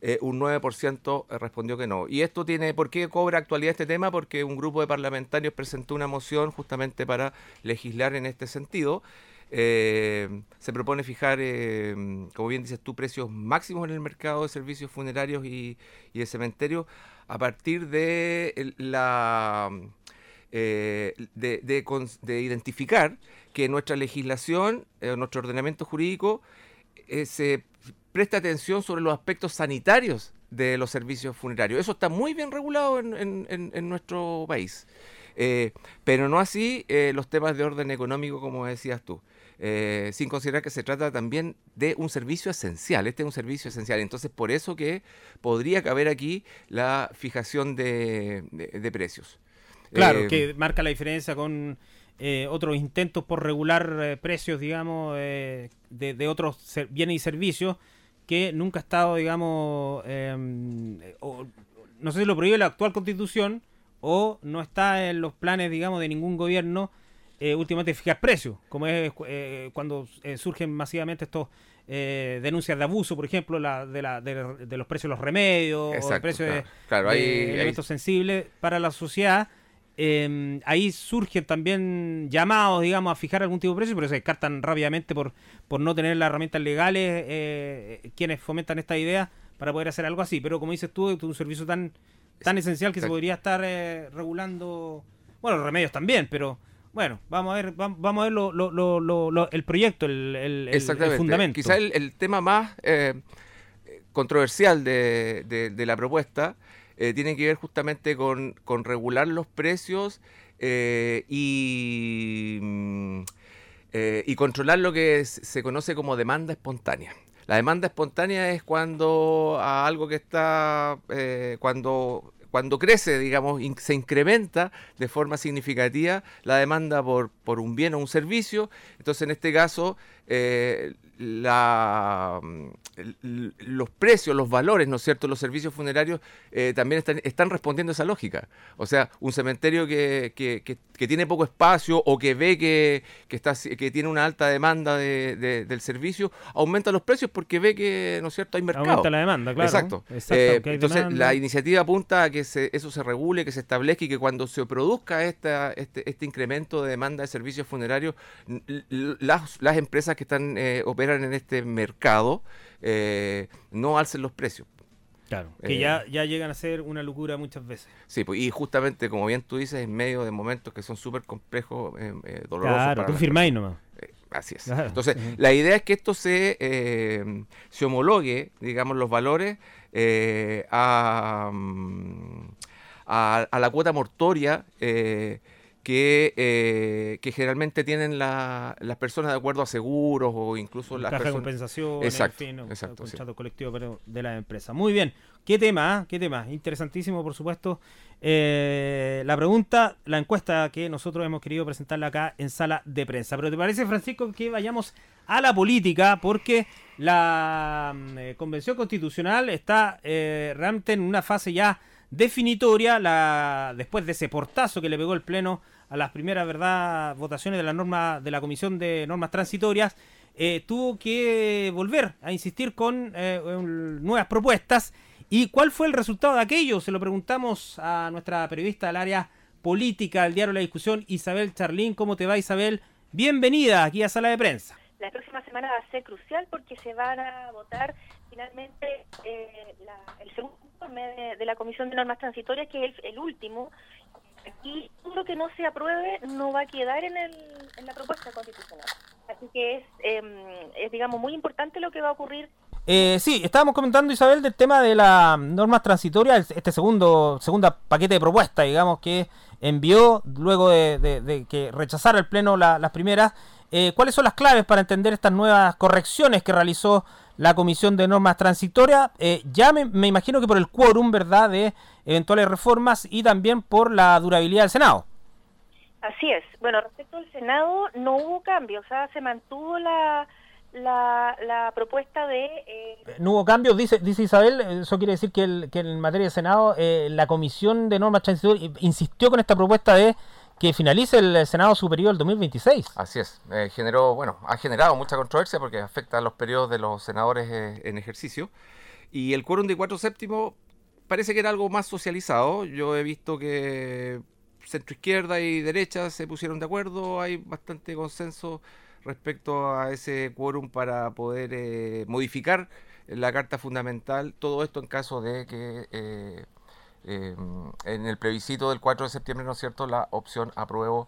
Eh, un 9% respondió que no. ¿Y esto tiene, por qué cobra actualidad este tema? Porque un grupo de parlamentarios presentó una moción justamente para legislar en este sentido. Eh, se propone fijar, eh, como bien dices tú, precios máximos en el mercado de servicios funerarios y, de cementerios a partir de la eh, de, identificar que nuestra legislación, nuestro ordenamiento jurídico, se presta atención sobre los aspectos sanitarios de los servicios funerarios. Eso está muy bien regulado en, nuestro país. pero no así los temas de orden económico, como decías tú. Eh, sin considerar que se trata también de un servicio esencial. Este es un servicio esencial. Entonces, por eso que podría caber aquí la fijación de, precios. Claro, eh, que marca la diferencia con eh, otros intentos por regular precios, digamos, de, otros bienes y servicios que nunca ha estado, digamos, em, no sé si lo prohíbe la actual constitución o no está en los planes, digamos, de ningún gobierno eh, últimamente fijar precios, como es eh, cuando eh, surgen masivamente estos eh, denuncias de abuso, por ejemplo, la, de, la, de, los precios de los remedios, o precios de, claro, elementos sensibles para la sociedad. Em, ahí surgen también llamados, digamos, a fijar algún tipo de precio, pero se descartan rápidamente por, por no tener las herramientas legales quienes fomentan esta idea para poder hacer algo así. Pero como dices tú, es un servicio tan, tan esencial que se podría estar regulando, bueno, los remedios también, pero bueno, vamos a ver, vamos a ver lo, lo, lo, el proyecto, el, el, fundamento. Quizá el, tema más eh, controversial de, de, la propuesta eh, tiene que ver justamente con, con regular los precios eh, y, mm, y controlar lo que se conoce como demanda espontánea. La demanda espontánea es cuando a algo que está, cuando cuando crece, digamos, se incrementa de forma significativa la demanda por, por un bien o un servicio. Entonces, en este caso, eh, la, los precios, los valores, ¿no es cierto?, los servicios funerarios eh, también están, están, respondiendo a esa lógica. O sea, un cementerio que, que, que, tiene poco espacio o que ve que, está, que tiene una alta demanda de, del servicio, aumenta los precios porque ve que, ¿no es cierto?, hay mercado. Aumenta la demanda, claro. Exacto. Eh, entonces, la iniciativa apunta a que eso se regule, que se establezca y que cuando se produzca esta, este, este incremento de demanda de servicios funerarios, las, las empresas que están eh, operan en este mercado eh, no alcen los precios. Claro, que ya, eh, ya llegan a ser una locura muchas veces. Sí, pues, y justamente, como bien tú dices, en medio de momentos que son súper complejos, dolorosos. Claro, tú firmáis nomás. así es. Entonces, la idea es que esto se, se homologue, digamos, los valores a, mm, a, la cuota mortoria que, que generalmente tienen las personas de acuerdo a seguros o incluso las caja de compensación, exacto, en fin, exacto, contrato colectivo de la empresa. Muy bien, qué tema, qué tema, interesantísimo por supuesto. Eh, la pregunta, la encuesta que nosotros hemos querido presentarla acá en sala de prensa. Pero ¿te parece, Francisco, que vayamos a la política? Porque la mm, eh, Convención Constitucional está eh, realmente en una fase ya definitoria, la, después de ese portazo que le pegó el Pleno a las primeras verdad votaciones de la norma de la Comisión de Normas Transitorias, tuvo que volver a insistir con nuevas propuestas ¿Y cuál fue el resultado de aquello? Se lo preguntamos a nuestra periodista del área política del diario La Discusión, Isabel Charlín. ¿Cómo te va, Isabel? Bienvenida aquí a Sala de Prensa. La próxima semana va a ser crucial porque se van a votar finalmente eh, el segundo de, la Comisión de Normas Transitorias, que es el, último. Y todo lo que no se apruebe no va a quedar en, en la propuesta constitucional. Así que es, em, es, digamos, muy importante lo que va a ocurrir eh, sí, estábamos comentando, Isabel, del tema de las normas transitorias, este segundo segunda paquete de propuestas, digamos, que envió luego de, que rechazara el Pleno las primeras. Eh, ¿Cuáles son las claves para entender estas nuevas correcciones que realizó la Comisión de Normas Transitorias? Eh, ya me, me, imagino que por el quórum, ¿verdad?, de eventuales reformas y también por la durabilidad del Senado. Así es. Bueno, respecto al Senado, no hubo cambio, o sea, se mantuvo la la, la propuesta de... Eh, no hubo cambios, dice, dice Isabel, eso quiere decir que, el, que en materia de Senado eh, la Comisión de Normas Transitorias insistió con esta propuesta de que finalice el Senado Superior el 2026. Así es, eh, generó, bueno, ha generado mucha controversia porque afecta a los periodos de los senadores en ejercicio. Y el quórum de cuatro séptimos parece que era algo más socializado, yo he visto que centro izquierda y derecha se pusieron de acuerdo, hay bastante consenso respecto a ese quórum para poder eh, modificar la Carta Fundamental, todo esto en caso de que eh, eh, en el plebiscito del 4 de septiembre, ¿no es cierto?, la opción apruebo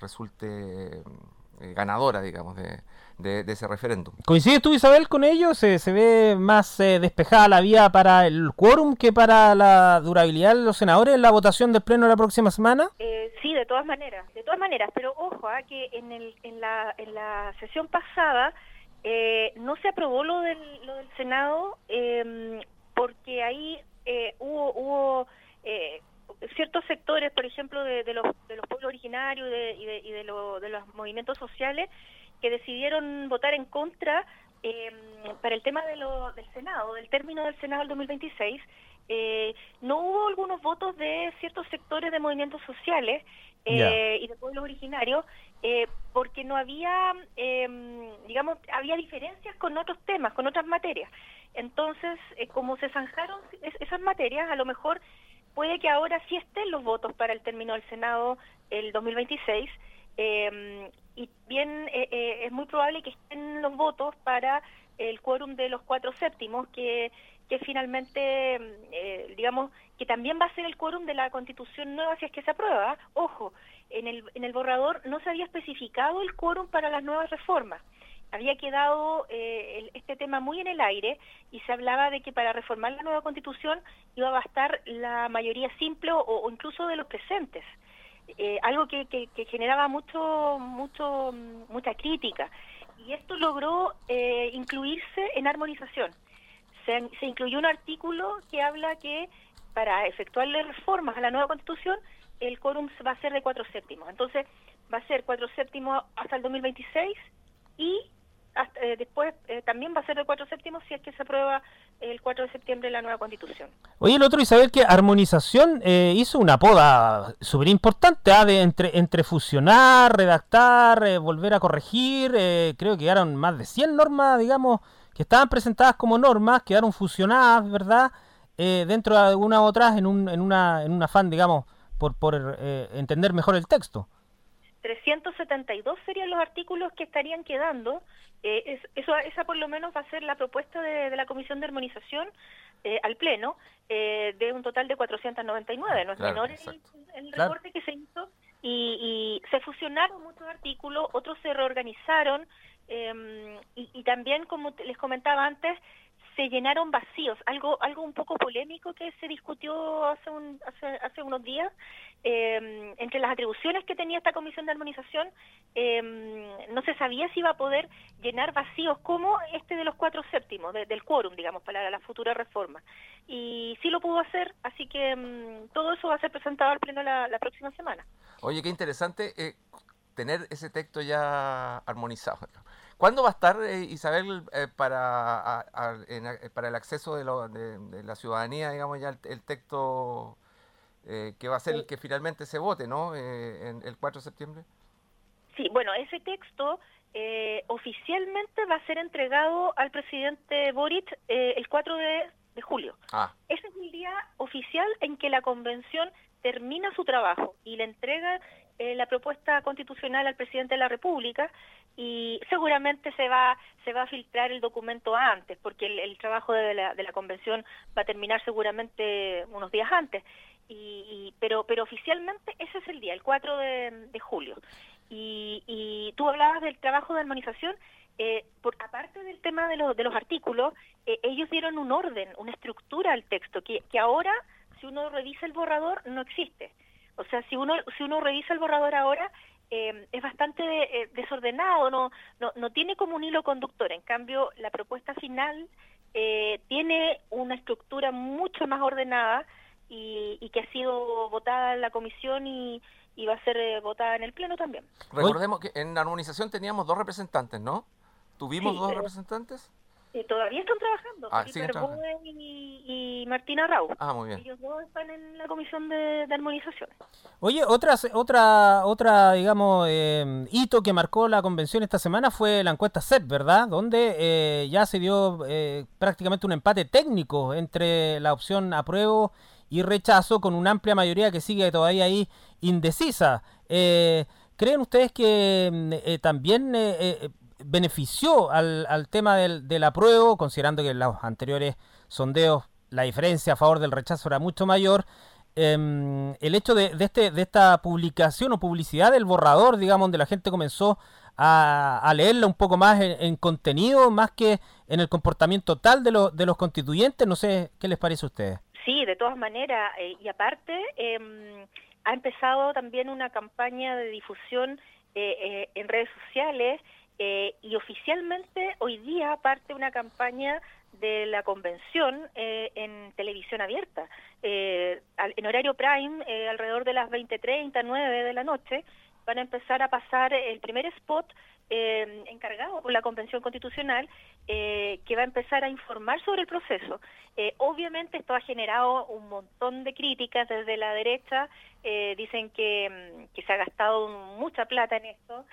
resulte ganadora, digamos, de, de, ese referéndum. ¿Coincides tú, Isabel, con ellos? ¿Se, se ve más despejada la vía para el quórum que para la durabilidad de los senadores en la votación del Pleno la próxima semana? sí, de todas maneras, de todas maneras, pero ojo, ah, que en, el, en, la, en la sesión pasada eh, no se aprobó lo del, lo del Senado em, porque ahí eh, hubo, hubo eh, ciertos sectores, por ejemplo, de, de, los, de los pueblos originarios y de, y de, y de, de los movimientos sociales que decidieron votar en contra em, para el tema de lo, del Senado, del término del Senado del 2026 eh, no hubo algunos votos de ciertos sectores de movimientos sociales eh, y de pueblos originarios eh, porque no había, em, digamos, había diferencias con otros temas, con otras materias. Entonces, como se zanjaron esas materias, a lo mejor puede que ahora sí estén los votos para el término del Senado el 2026 em, y bien es muy probable que estén los votos para el quórum de los cuatro séptimos que que finalmente, eh, digamos, que también va a ser el quórum de la constitución nueva si es que se aprueba. Ojo, en el, en el borrador no se había especificado el quórum para las nuevas reformas. Había quedado eh, este tema muy en el aire y se hablaba de que para reformar la nueva constitución iba a bastar la mayoría simple o, incluso de los presentes. Eh, algo que, que, que, generaba mucho, mucho, mucha crítica. Y esto logró incluirse en armonización se, incluyó un artículo que habla que para efectuarle reformas a la nueva constitución, el quórum va a ser de cuatro séptimos. Entonces, va a ser cuatro séptimos hasta el 2026 y eh, después eh, también va a ser de cuatro séptimos si es que se aprueba el 4 de septiembre la nueva constitución. Oye, el otro Isabel que Armonización eh, hizo una poda súper importante ¿ah? de entre, entre fusionar, redactar, volver a corregir, creo que eran más de 100 normas, digamos, que estaban presentadas como normas, quedaron fusionadas, ¿verdad? Eh, dentro de algunas otras en un, en, una, en un afán, digamos, por, por eh, entender mejor el texto. 372 serían los artículos que estarían quedando. Eh, eso, esa por lo menos va a ser la propuesta de, la Comisión de Armonización al Pleno, de un total de 499. No es menor el, reporte que se hizo. Y, y se fusionaron muchos artículos, otros se reorganizaron, Em, y, también, como les comentaba antes, se llenaron vacíos, algo algo un poco polémico que se discutió hace un, hace, hace unos días eh, entre las atribuciones que tenía esta comisión de armonización eh, no se sabía si iba a poder llenar vacíos como este de los cuatro séptimos del quórum digamos para la, futura reforma. Y sí lo pudo hacer así que todo eso va a ser presentado al pleno la, próxima semana. Oye qué interesante eh, tener ese texto ya armonizado ¿Cuándo va a estar, eh, Isabel, eh, para, eh, para el acceso de, la ciudadanía, digamos, ya el, texto que va a ser el que finalmente se vote, ¿no? En, el 4 de septiembre. Sí, bueno, ese texto oficialmente va a ser entregado al presidente Boric el 4 de, de julio. Ah. Ese es el día oficial en que la convención termina su trabajo y le entrega eh, la propuesta constitucional al presidente de la República y seguramente se va se va a filtrar el documento antes porque el, trabajo de la, de la convención va a terminar seguramente unos días antes. Y, pero pero oficialmente ese es el día el 4 de, julio. Y, y, tú hablabas del trabajo de armonización eh, por aparte del tema de, los de los artículos eh, ellos dieron un orden una estructura al texto que, que ahora si uno revisa el borrador no existe o sea, si uno, si uno revisa el borrador ahora, eh, es bastante eh, desordenado, no, no, no tiene como un hilo conductor. En cambio, la propuesta final eh, tiene una estructura mucho más ordenada y, y, que ha sido votada en la comisión y, y va a ser votada en el Pleno también. Recordemos que en la armonización teníamos dos representantes, ¿no? ¿Tuvimos dos representantes? Todavía están trabajando, ah, y, Martina Rau. Ah, muy bien. Ellos dos están en la comisión de, armonización. Oye, otra, otra, otra digamos, eh, hito que marcó la convención esta semana fue la encuesta SET, ¿verdad? Donde eh, ya se dio eh, prácticamente un empate técnico entre la opción apruebo y rechazo, con una amplia mayoría que sigue todavía ahí indecisa. ¿Creen ustedes que mm, también benefició al, al tema del, del, apruebo, considerando que en los anteriores sondeos la diferencia a favor del rechazo era mucho mayor. Em, el hecho de, de, este, de esta publicación o publicidad del borrador, digamos, donde la gente comenzó a, a leerla un poco más en, contenido, más que en el comportamiento total de, lo, de los constituyentes, no sé qué les parece a ustedes. Sí, de todas maneras, eh, y aparte, eh, ha empezado también una campaña de difusión eh, eh en redes sociales eh, y oficialmente hoy día parte una campaña de la convención eh, en televisión abierta. Eh, en horario prime, alrededor de las 20.30, 9 de la noche, van a empezar a pasar el primer spot eh, encargado por la Convención Constitucional eh, que va a empezar a informar sobre el proceso. Eh, obviamente esto ha generado un montón de críticas desde la derecha, eh, dicen que, mm, que, se ha gastado mucha plata en esto.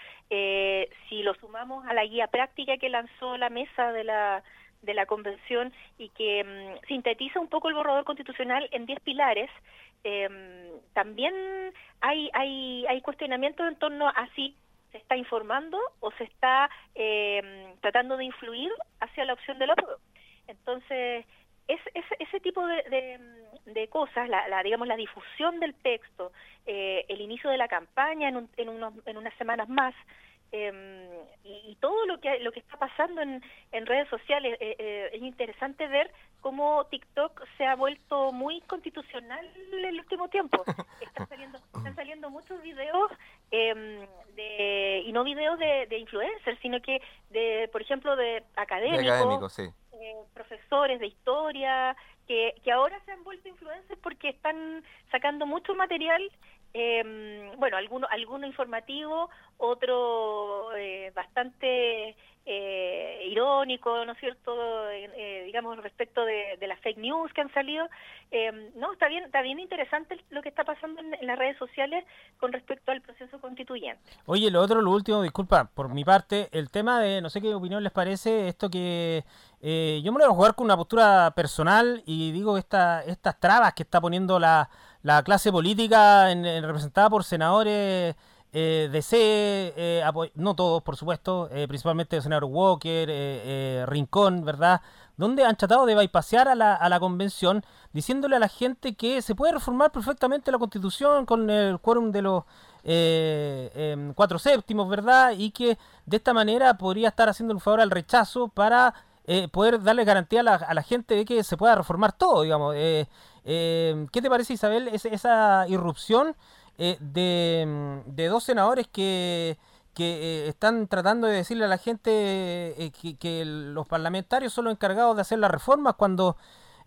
si lo sumamos a la guía práctica que lanzó la mesa de la de la convención y que mm, sintetiza un poco el borrador constitucional en 10 pilares, eh, también hay, hay, hay cuestionamientos en torno a si se está informando o se está eh, tratando de influir hacia la opción del otro. Entonces, es, ese tipo de, de, cosas, la, la, digamos la difusión del texto, eh, el inicio de la campaña en, en, unos, en unas semanas más, eh, y, todo lo que lo que está pasando en, en redes sociales eh, eh, es interesante ver cómo TikTok se ha vuelto muy constitucional en el último tiempo. Están saliendo están saliendo muchos videos eh, de y no videos de, de, influencers sino que de por ejemplo de académicos, eh, profesores de historia que, que ahora se han vuelto influencers porque están sacando mucho material eh, bueno, alguno, alguno informativo, otro eh, bastante eh, irónico, ¿no es cierto?, eh, digamos, respecto de, las fake news que han salido. Eh, no, está bien, está bien interesante lo que está pasando en, las redes sociales con respecto al proceso constituyente. Oye, lo otro, lo último, disculpa, por mi parte, el tema de, no sé qué opinión les parece, esto que yo me lo voy a jugar con una postura personal y digo esta, estas trabas que está poniendo la, la clase política en, representada por senadores eh, DC, eh, no todos, por supuesto, eh, principalmente el senador Walker, eh, Rincón, ¿verdad? Donde han tratado de bypasear a la, a la convención, diciéndole a la gente que se puede reformar perfectamente la constitución con el quórum de los em, cuatro séptimos, ¿verdad? Y que de esta manera podría estar haciendo un favor al rechazo para eh, poder darle garantía a la, gente de que se pueda reformar todo, digamos. Eh, eh, ¿Qué te parece, Isabel, esa irrupción de, de, dos senadores que, que están tratando de decirle a la gente que, los parlamentarios son los encargados de hacer las reformas cuando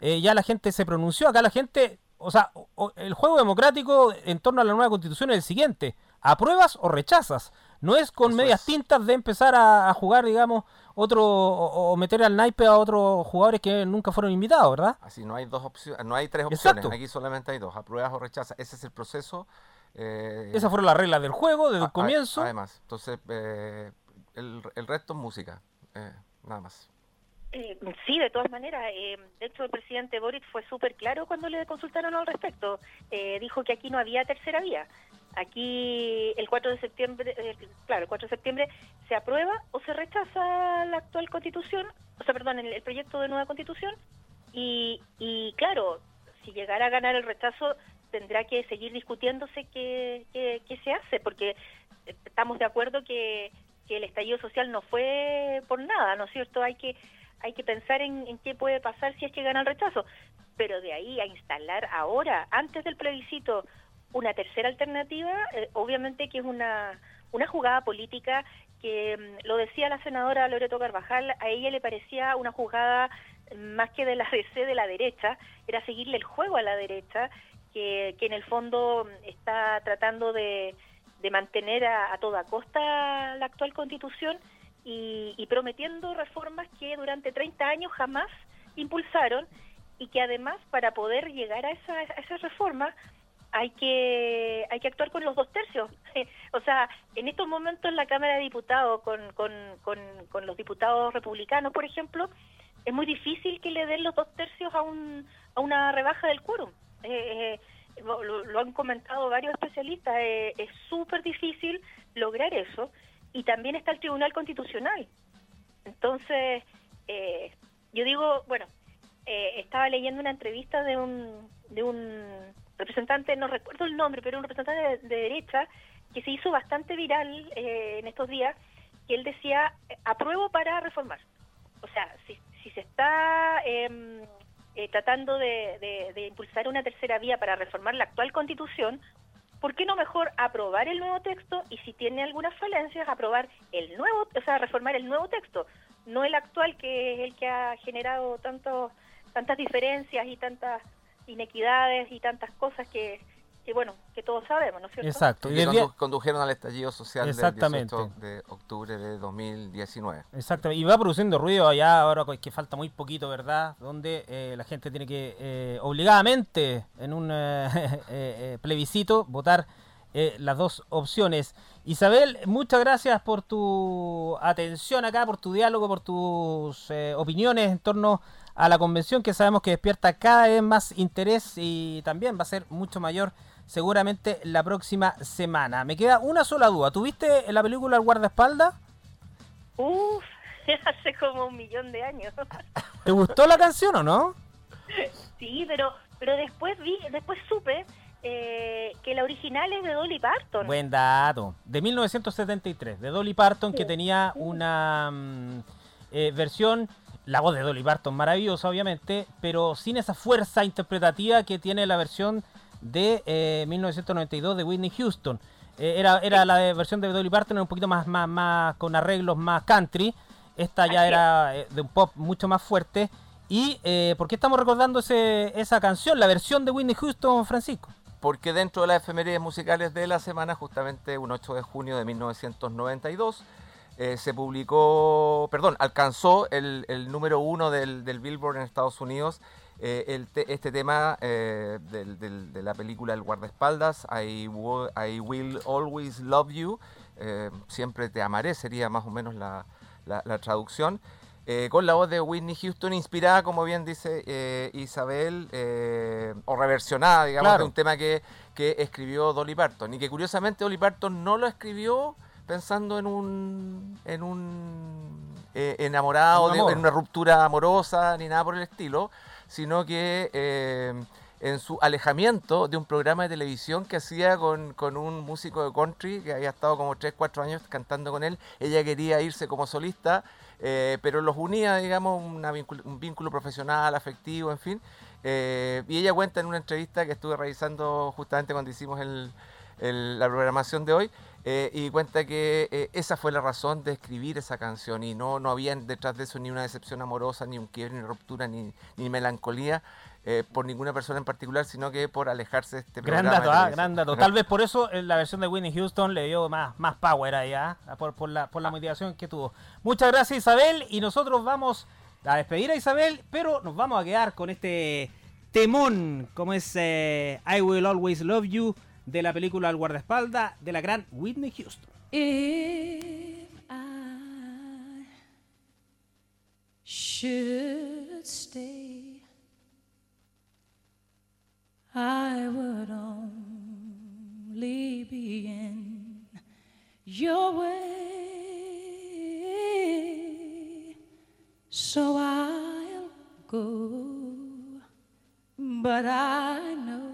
ya la gente se pronunció? Acá la gente, o sea, el juego democrático en torno a la nueva constitución es el siguiente, ¿apruebas o rechazas? No es con medias tintas de empezar a, jugar, digamos, otro o, meter al naipe a otros jugadores que nunca fueron invitados, ¿verdad? Así no hay dos opciones, no hay tres opciones, aquí solamente hay dos, apruebas o rechazas. Ese es el proceso. Eh, Esas fueron las reglas del juego desde el comienzo. Además, entonces eh, el, resto es música, eh, nada más. Sí, de todas maneras. de hecho, el presidente Boric fue súper claro cuando le consultaron al respecto. dijo que aquí no había tercera vía. Aquí el 4 de septiembre, eh, claro, el 4 de septiembre se aprueba o se rechaza la actual constitución, o sea, perdón, el, proyecto de nueva constitución y, y claro, si llegara a ganar el rechazo tendrá que seguir discutiéndose qué, qué, se hace, porque estamos de acuerdo que, que, el estallido social no fue por nada, ¿no es cierto? Hay que hay que pensar en, qué puede pasar si es que gana el rechazo, pero de ahí a instalar ahora, antes del plebiscito, una tercera alternativa, eh, obviamente que es una, una jugada política que, mm, lo decía la senadora Loreto Carvajal, a ella le parecía una jugada más que de la DC de la derecha, era seguirle el juego a la derecha, que, que en el fondo mm, está tratando de, de mantener a, toda costa la actual constitución y, y, prometiendo reformas que durante 30 años jamás impulsaron y que además para poder llegar a esa, a esa reforma hay que hay que actuar con los dos tercios. o sea, en estos momentos en la Cámara de Diputados, con, con, con, los diputados republicanos, por ejemplo, es muy difícil que le den los dos tercios a, un, a una rebaja del quórum. Eh, eh, lo, han comentado varios especialistas, eh, es súper difícil lograr eso. Y también está el Tribunal Constitucional. Entonces, yo digo, bueno, estaba leyendo una entrevista de un, de un representante, no recuerdo el nombre, pero un representante de, derecha que se hizo bastante viral eh, en estos días, que él decía, apruebo para reformar. O sea, si, se está em, eh, tratando de, de, impulsar una tercera vía para reformar la actual constitución, ¿por qué no mejor aprobar el nuevo texto y si tiene algunas falencias, aprobar el nuevo, o sea, reformar el nuevo texto, no el actual que es el que ha generado tanto, tantas diferencias y tantas inequidades y tantas cosas que, que bueno, que todos sabemos, ¿no es cierto? Exacto. Y, que condujeron al estallido social Exactamente. del 18 de octubre de 2019. Exactamente. Y va produciendo ruido allá, ahora que falta muy poquito, ¿verdad? Donde eh, la gente tiene que eh, obligadamente en un eh, plebiscito votar las dos opciones. Isabel, muchas gracias por tu atención acá, por tu diálogo, por tus opiniones en torno a la convención que sabemos que despierta cada vez más interés y también va a ser mucho mayor seguramente la próxima semana. Me queda una sola duda. ¿Tuviste la película El guardaespaldas? Uf, hace como un millón de años. ¿Te gustó la canción o no? Sí, pero pero después vi, después supe eh, que la original es de Dolly Parton. Buen dato. De 1973, de Dolly Parton, que tenía una mm, eh, versión la voz de Dolly Parton maravillosa, obviamente, pero sin esa fuerza interpretativa que tiene la versión de 1992 eh, de Whitney Houston. Eh, era, era la versión de Dolly Parton, un poquito más, más, más con arreglos más country. Esta ya era eh, de un pop mucho más fuerte. ¿Y por qué estamos recordando ese, esa canción, la versión de Whitney Houston, Francisco? Porque dentro de las efemérides musicales de la semana, justamente un 8 de junio de 1992, eh, se publicó, perdón, alcanzó el, número uno del, Billboard en Estados Unidos. Eh, este tema eh, de la película El guardaespaldas, I, Will Always Love You, siempre te amaré, sería más o menos la, traducción. con la voz de Whitney Houston, inspirada, como bien dice Isabel, o reversionada, digamos, de un tema que, que escribió Dolly Parton. Y que curiosamente Dolly Parton no lo escribió pensando en un, en un eh, enamorado, en una ruptura amorosa, ni nada por el estilo, sino que eh, en su alejamiento de un programa de televisión que hacía con, con, un músico de country que había estado como 3, 4 años cantando con él, ella quería irse como solista eh, pero los unía, digamos, un vínculo profesional, afectivo, en fin. y ella cuenta en una entrevista que estuve revisando justamente cuando hicimos la programación de hoy, y cuenta que esa fue la razón de escribir esa canción y no, no había detrás de eso ni una decepción amorosa, ni un quiebre, ni ruptura, ni, ni melancolía, eh, por ninguna persona en particular, sino que por alejarse de este gran Dato, ah, gran dato, Tal vez por eso eh, la versión de Winnie Houston le dio más, más power ahí, ah, por, por, la, por la motivación que tuvo. Muchas gracias Isabel y nosotros vamos a despedir a Isabel, pero nos vamos a quedar con este temón, como es eh, I Will Always Love You, de la película El guardaespaldas de la gran Whitney Houston. If I should stay I would only be in your way. So I'll go, but I know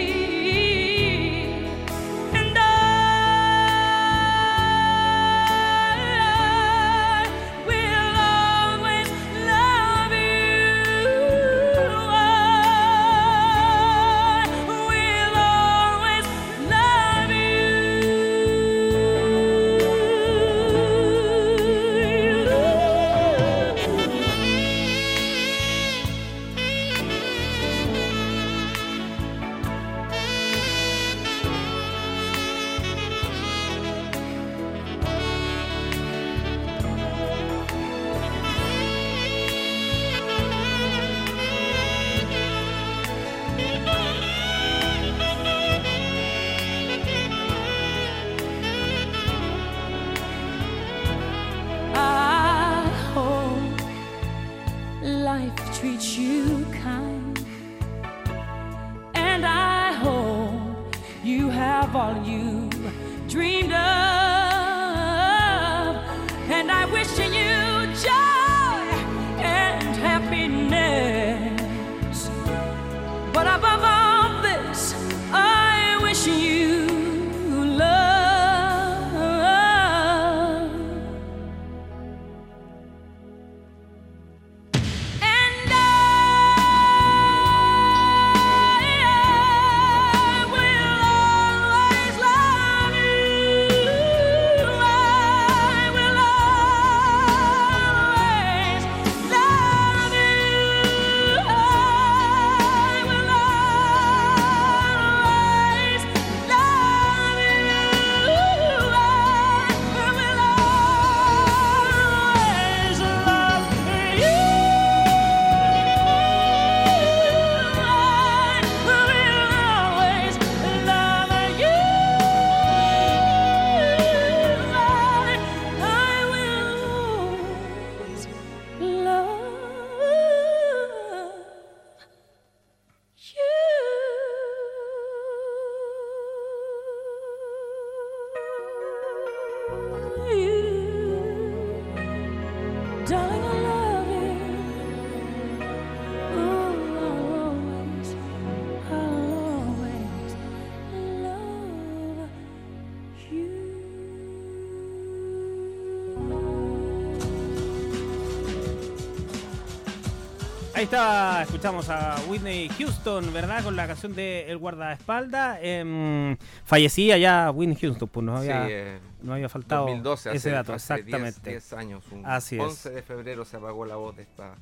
Está, escuchamos a Whitney Houston, ¿verdad? Con la canción de El guardaespaldas. Eh, fallecía ya Whitney Houston, pues no había, eh, no había faltado 2012, ese dato, exactamente. 10, años, un Así 11 de febrero se apagó la voz de esta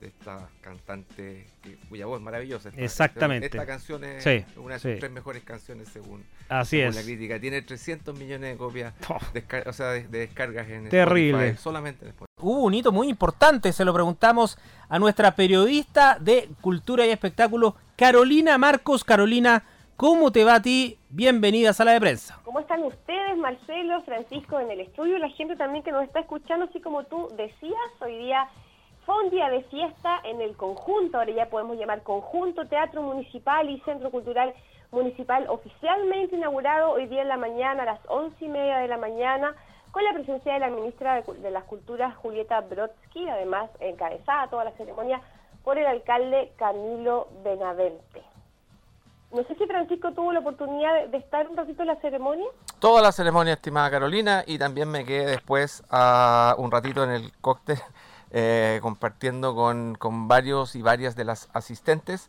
de esta cantante cuya voz es maravillosa. Exactamente. Esta canción es una de sus tres mejores canciones según, Así es. la crítica. Tiene 300 millones de copias o sea, de, descargas en Terrible. solamente después. Hubo un hito muy importante, se lo preguntamos a nuestra periodista de Cultura y Espectáculo, Carolina Marcos. Carolina, ¿cómo te va a ti? Bienvenida a Sala de Prensa. ¿Cómo están ustedes, Marcelo, Francisco, en el estudio? La gente también que nos está escuchando, así como tú decías, hoy día fue un día de fiesta en el conjunto, ahora ya podemos llamar conjunto Teatro Municipal y Centro Cultural Municipal, oficialmente inaugurado hoy día en la mañana, a las once y media de la mañana, con la presencia de la ministra de, las Culturas, Julieta Brodsky, además encabezada toda la ceremonia por el alcalde Camilo Benavente. No sé si Francisco tuvo la oportunidad de, estar un ratito en la ceremonia. Toda la ceremonia, estimada Carolina, y también me quedé después a un ratito en el cóctel eh, compartiendo con, con, varios y varias de las asistentes.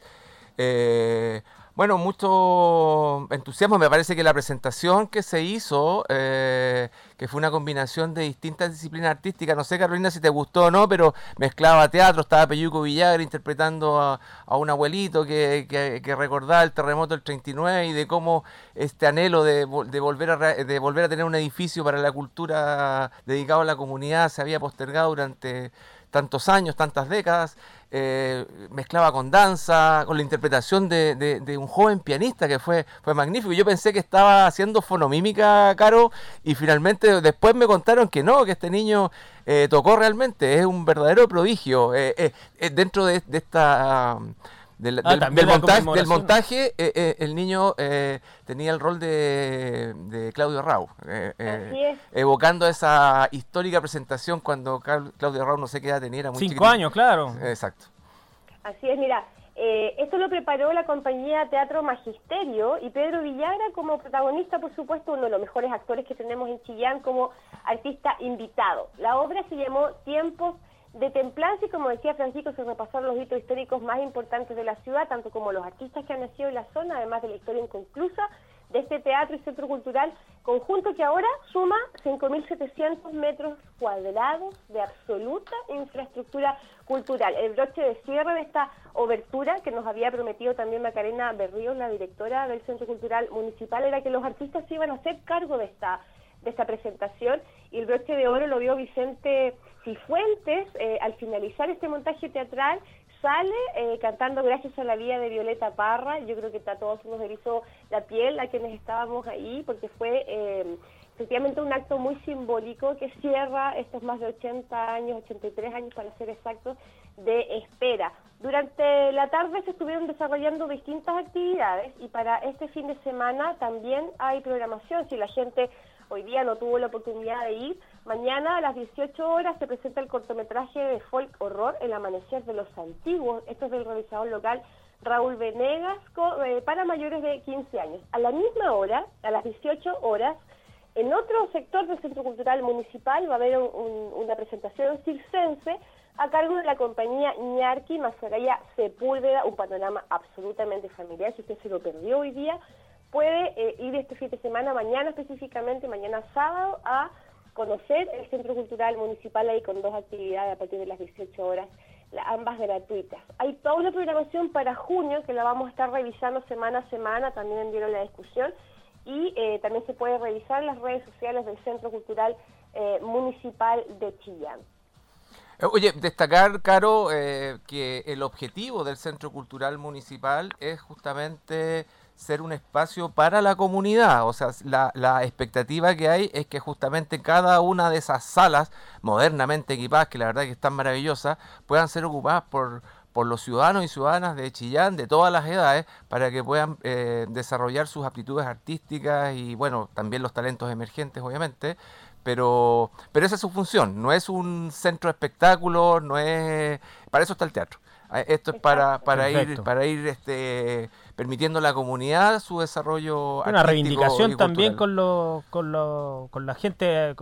Eh, bueno, mucho entusiasmo. Me parece que la presentación que se hizo, eh, que fue una combinación de distintas disciplinas artísticas, no sé Carolina si te gustó o no, pero mezclaba teatro, estaba Peyuco Villagra interpretando a, un abuelito que, que, recordaba el terremoto del 39 y de cómo este anhelo de, de, volver a, de volver a tener un edificio para la cultura dedicado a la comunidad se había postergado durante tantos años, tantas décadas, eh, mezclaba con danza, con la interpretación de, un joven pianista que fue, fue magnífico. Yo pensé que estaba haciendo fonomímica, Caro, y finalmente después me contaron que no, que este niño eh, tocó realmente, es un verdadero prodigio. Eh, dentro de, esta... Del, ah, del, montaje, eh, eh, el niño eh, tenía el rol de, Claudio Rau, evocando esa histórica presentación cuando Claudio Rau no sé qué edad tenía, era muy Cinco años, claro. Exacto. Así es, mira, esto lo preparó la compañía Teatro Magisterio y Pedro Villagra como protagonista, por supuesto, uno de los mejores actores que tenemos en Chillán como artista invitado. La obra se llamó Tiempos de templanza y como decía Francisco, se repasaron los hitos históricos más importantes de la ciudad, tanto como los artistas que han nacido en la zona, además de la historia inconclusa de este teatro y centro cultural conjunto que ahora suma 5.700 metros cuadrados de absoluta infraestructura cultural. El broche de cierre de esta obertura que nos había prometido también Macarena Berríos, la directora del Centro Cultural Municipal, era que los artistas se iban a hacer cargo de esta, esta presentación y el broche de oro lo vio Vicente Cifuentes, eh, al finalizar este montaje teatral, sale eh, cantando Gracias a la vida de Violeta Parra. Yo creo que a todos nos erizó la piel a quienes estábamos ahí, porque fue eh, efectivamente un acto muy simbólico que cierra estos más de 80 años, 83 años para ser exactos, de espera. Durante la tarde se estuvieron desarrollando distintas actividades y para este fin de semana también hay programación. Si la gente hoy día no tuvo la oportunidad de ir, Mañana a las 18 horas se presenta el cortometraje de folk horror El amanecer de los antiguos. Esto es del realizador local Raúl Venegas eh, para mayores de 15 años. A la misma hora, a las 18 horas, en otro sector del Centro Cultural Municipal va a haber una presentación circense a cargo de la compañía Ñarqui Mazaraya Sepúlveda, un panorama absolutamente familiar. Si usted se lo perdió hoy día, puede eh, ir este fin de semana, mañana específicamente, mañana sábado, a conocer el Centro Cultural Municipal ahí con dos actividades a partir de las 18 horas, ambas gratuitas. Hay toda una programación para junio que la vamos a estar revisando semana a semana, también dieron la discusión, y eh, también se puede revisar las redes sociales del Centro Cultural eh, Municipal de Chillán. Oye, destacar, Caro, que el objetivo del Centro Cultural Municipal es justamente ser un espacio para la comunidad. O sea, la, expectativa que hay es que justamente cada una de esas salas modernamente equipadas, que la verdad que están maravillosas, puedan ser ocupadas por, por los ciudadanos y ciudadanas de Chillán, de todas las edades, para que puedan eh, desarrollar sus aptitudes artísticas y, bueno, también los talentos emergentes, obviamente. Pero, pero esa es su función, no es un centro de espectáculos, no es... Para eso está el teatro. Ah, esto es para, para ir, para ir este, permitiendo a la comunidad su desarrollo Una reivindicación también con, lo, con, lo, con la gente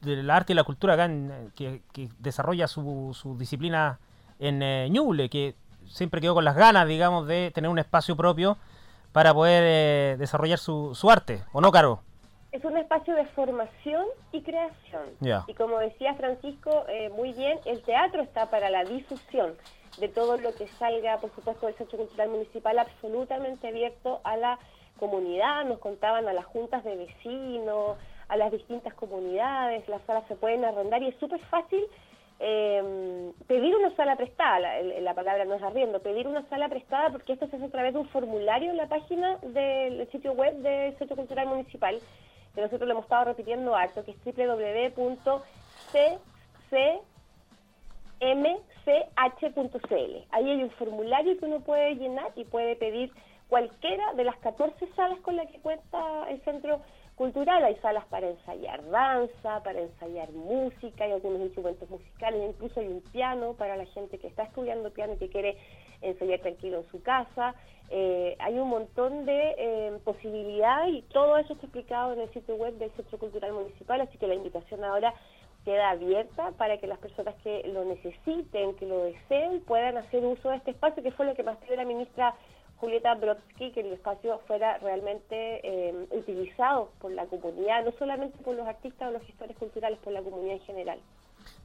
del arte y la cultura acá que, desarrolla su, su disciplina en eh, Ñuble, que siempre quedó con las ganas, digamos, de tener un espacio propio para poder eh, desarrollar su, su arte, ¿o no, Caro? Es un espacio de formación y creación. Y como decía Francisco, eh, muy bien, el teatro está para la difusión de todo lo que salga, por supuesto, del Centro Cultural Municipal, absolutamente abierto a la comunidad. Nos contaban a las juntas de vecinos, a las distintas comunidades, las salas se pueden arrendar y es súper fácil eh, pedir una sala prestada, la, palabra no es arriendo, pedir una sala prestada porque esto se hace a través de un formulario en la página del sitio web del Centro Cultural Municipal, que nosotros lo hemos estado repitiendo harto, que es www.ccmch.cl. Ahí hay un formulario que uno puede llenar y puede pedir cualquiera de las 14 salas con las que cuenta el Centro cultural, hay salas para ensayar danza, para ensayar música, hay algunos instrumentos musicales, incluso hay un piano para la gente que está estudiando piano y que quiere ensayar tranquilo en su casa. Eh, hay un montón de eh, posibilidades y todo eso está explicado en el sitio web del Centro Cultural Municipal, así que la invitación ahora queda abierta para que las personas que lo necesiten, que lo deseen, puedan hacer uso de este espacio, que fue lo que más pidió la ministra Julieta Brodsky que el espacio fuera realmente eh, utilizado por la comunidad, no solamente por los artistas o los gestores culturales, por la comunidad en general.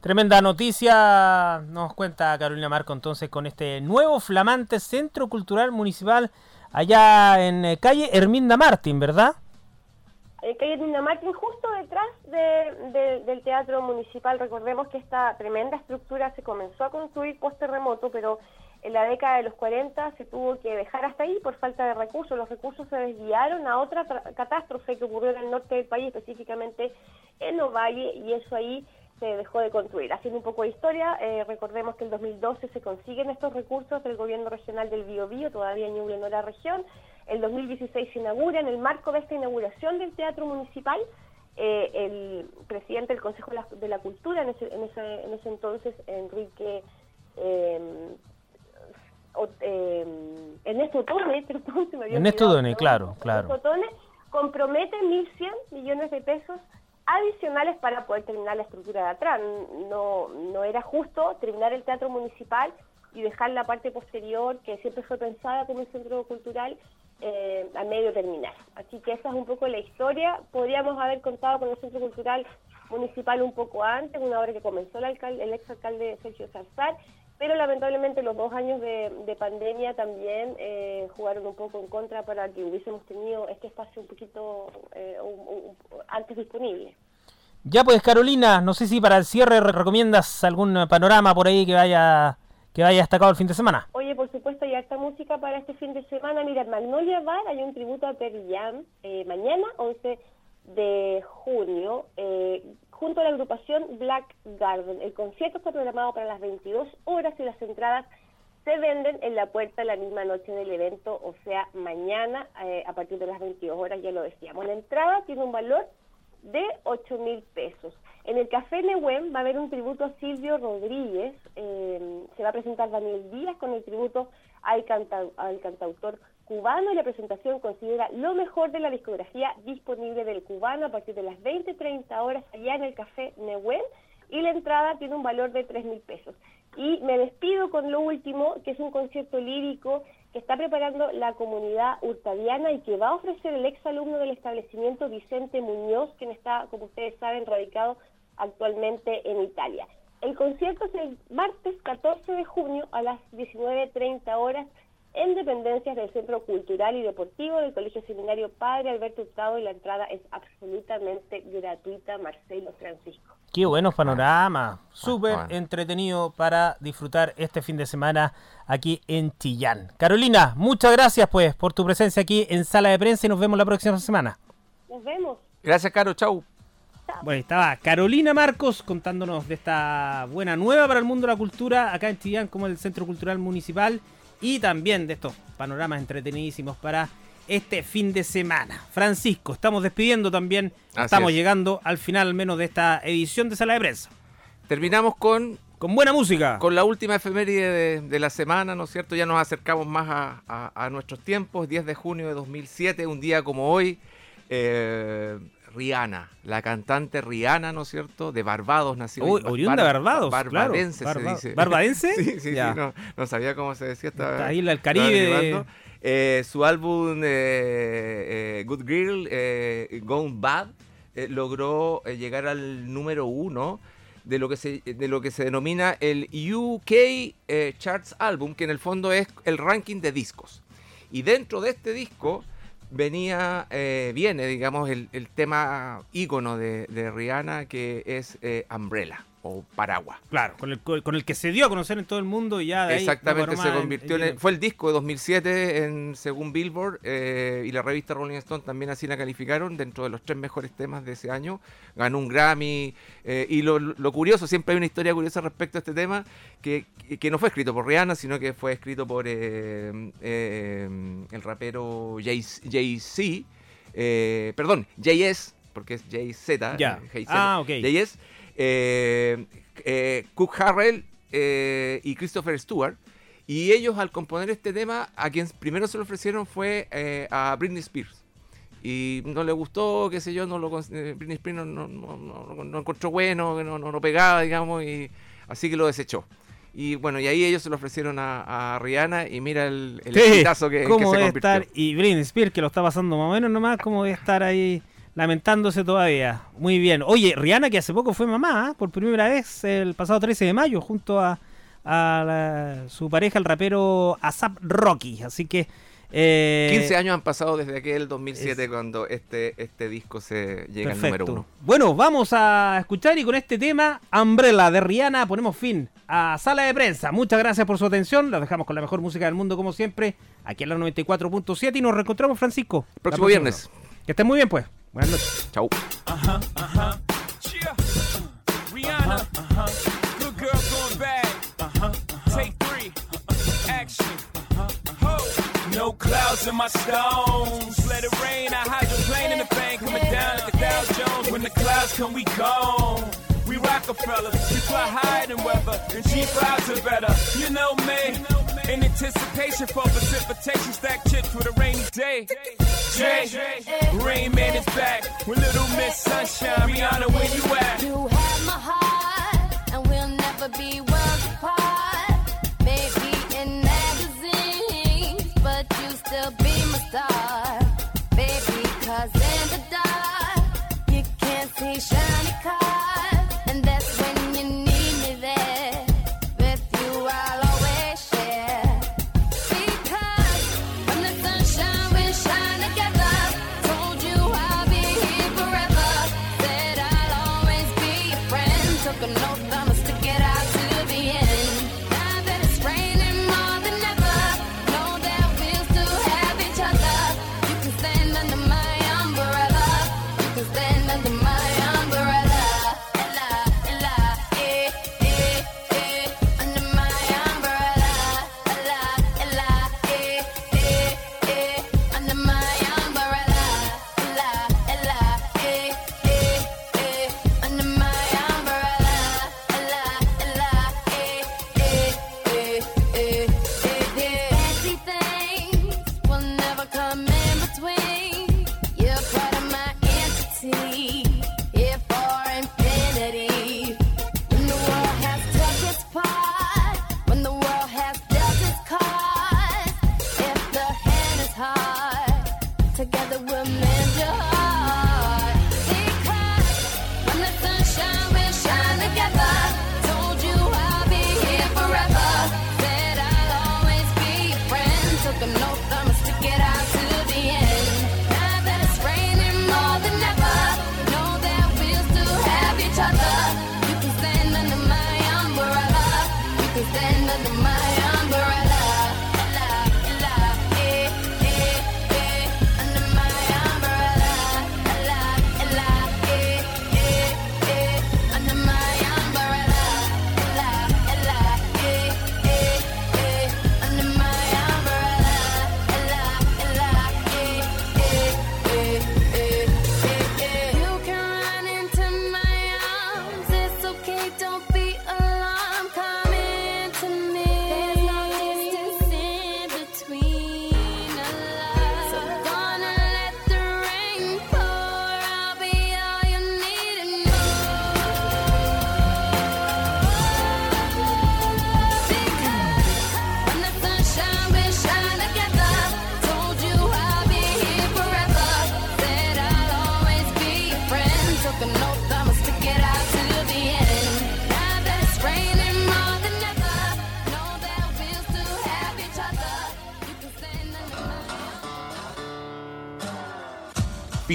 Tremenda noticia nos cuenta Carolina Marco entonces con este nuevo flamante centro cultural municipal allá en eh, calle Herminda Martín, ¿verdad? En calle Martín, justo detrás del Teatro Municipal. Recordemos que esta tremenda estructura se comenzó a construir post terremoto, pero en la década de los 40 se tuvo que dejar hasta ahí por falta de recursos. Los recursos se desviaron a otra catástrofe que ocurrió en el norte del país, específicamente en Ovalle, y eso ahí se dejó de construir. Haciendo un poco de historia, eh, recordemos que en 2012 se consiguen estos recursos del gobierno regional del Biobío, todavía no la región. El 2016 se inaugura, en el marco de esta inauguración del Teatro Municipal, eh, el presidente del Consejo de la, Cultura, en ese, en ese, en ese entonces, Enrique... Eh, eh, Ernesto Tone, perdón, se me había Ernesto Tone, claro, claro. Ernesto Tone compromete 1.100 millones de pesos adicionales para poder terminar la estructura de atrás. No, no era justo terminar el teatro municipal y dejar la parte posterior, que siempre fue pensada como un centro cultural, eh, a medio terminar. Así que esa es un poco la historia. Podríamos haber contado con el centro cultural municipal un poco antes, una hora que comenzó el, alcalde, el exalcalde Sergio Zarzar, pero lamentablemente los dos años de, pandemia también eh, jugaron un poco en contra para que hubiésemos tenido este espacio un poquito eh, antes disponible. Ya pues Carolina, no sé si para el cierre recomiendas algún panorama por ahí que vaya que vaya destacado el fin de semana. Oye, por supuesto, ya esta música para este fin de semana. Mira, en Magnolia Bar hay un tributo a Perry Jam eh, mañana, 11 de junio. Eh, junto a la agrupación Black Garden. El concierto está programado para las 22 horas y las entradas se venden en la puerta la misma noche del evento, o sea, mañana eh, a partir de las 22 horas, ya lo decíamos. La entrada tiene un valor de 8 mil pesos. En el Café Nehuen va a haber un tributo a Silvio Rodríguez, eh, se va a presentar Daniel Díaz con el tributo al, al cantautor cubano y la presentación considera lo mejor de la discografía disponible del cubano a partir de las 20-30 horas allá en el Café Nehuen y la entrada tiene un valor de 3 mil pesos. Y me despido con lo último, que es un concierto lírico que está preparando la comunidad hurtadiana y que va a ofrecer el exalumno del establecimiento Vicente Muñoz, quien está, como ustedes saben, radicado actualmente en Italia. El concierto es el martes 14 de junio a las 19.30 horas en dependencias del Centro Cultural y Deportivo del Colegio Seminario Padre Alberto Hurtado y la entrada es absolutamente gratuita, Marcelo Francisco. Qué buenos panoramas, súper entretenido para disfrutar este fin de semana aquí en Chillán. Carolina, muchas gracias pues por tu presencia aquí en Sala de Prensa y nos vemos la próxima semana. Nos vemos. Gracias, Caro, chau. Bueno, estaba Carolina Marcos contándonos de esta buena nueva para el mundo de la cultura acá en Chillán como el Centro Cultural Municipal y también de estos panoramas entretenidísimos para este fin de semana. Francisco, estamos despidiendo también, estamos llegando al final al menos de esta edición de Sala de Prensa. Terminamos con... Con buena música. Con la última efeméride de, la semana, ¿no es cierto? Ya nos acercamos más a, nuestros tiempos, 10 de junio de 2007, un día como hoy, eh, Rihanna, la cantante Rihanna, ¿no es cierto? De Barbados, nació. Uy, oriunda de Barbados, Barbadense se dice. ¿Barbadense? sí, sí, sí, no, sabía cómo se decía. Esta, isla del Caribe. Eh, su álbum eh, eh, Good Girl, Gone Bad, logró llegar al número uno de lo que se, de lo que se denomina el UK Charts Album, que en el fondo es el ranking de discos. Y dentro de este disco venía, eh, viene, digamos, el, tema ícono de, de, Rihanna, que es eh, Umbrella o Paraguas. Claro, con el, con el que se dio a conocer en todo el mundo y ya de Exactamente, se convirtió en, fue el disco de 2007 en, según Billboard eh, y la revista Rolling Stone también así la calificaron dentro de los tres mejores temas de ese año. Ganó un Grammy eh, y lo, curioso, siempre hay una historia curiosa respecto a este tema que, que no fue escrito por Rihanna, sino que fue escrito por eh, el rapero Jay-Z, perdón, Jay-Z, porque es Jay-Z. Ya. Ah, ok. Jay-Z eh, eh, Cook Harrell eh, y Christopher Stewart. Y ellos al componer este tema, a quien primero se lo ofrecieron fue a Britney Spears. Y no le gustó, qué sé yo, no lo, Britney Spears no, no, no, no encontró bueno, no, no, pegaba, digamos, y así que lo desechó. Y bueno, y ahí ellos se lo ofrecieron a, Rihanna y mira el, el que, que, se convirtió. Estar, y Britney Spears, que lo está pasando más o menos nomás, ¿cómo debe estar ahí lamentándose todavía. Muy bien. Oye, Rihanna, que hace poco fue mamá, ¿ah? por primera vez el pasado 13 de mayo, junto a, su pareja, el rapero Asap Rocky. Así que. 15 eh, años han pasado desde aquel 2007 cuando este, este disco se llega al número uno. Bueno, vamos a escuchar y con este tema, Umbrella de Rihanna, ponemos fin a Sala de Prensa. Muchas gracias por su atención. Los dejamos con la mejor música del mundo, como siempre, aquí en la 94.7 y nos reencontramos, Francisco. próximo viernes. Que estén muy bien, pues. Uh-huh. Action. Uh-huh. No clouds in my stones. Let it rain. I in the bank. Coming down at the Dow Jones. When the clouds come, we gone. We Rockefeller. We fly higher than weather. And cheap are better. You know me. In anticipation for precipitation, stack chips for a rainy day. Jay, Rain Man is back with Little Miss Sunshine. Rihanna, where you at? You have my heart,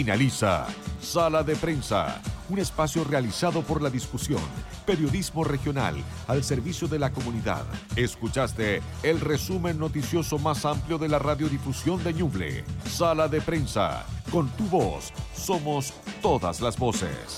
Finaliza Sala de Prensa, un espacio realizado por la discusión, periodismo regional al servicio de la comunidad. Escuchaste el resumen noticioso más amplio de la radiodifusión de Ñuble. Sala de Prensa, con tu voz, somos todas las voces.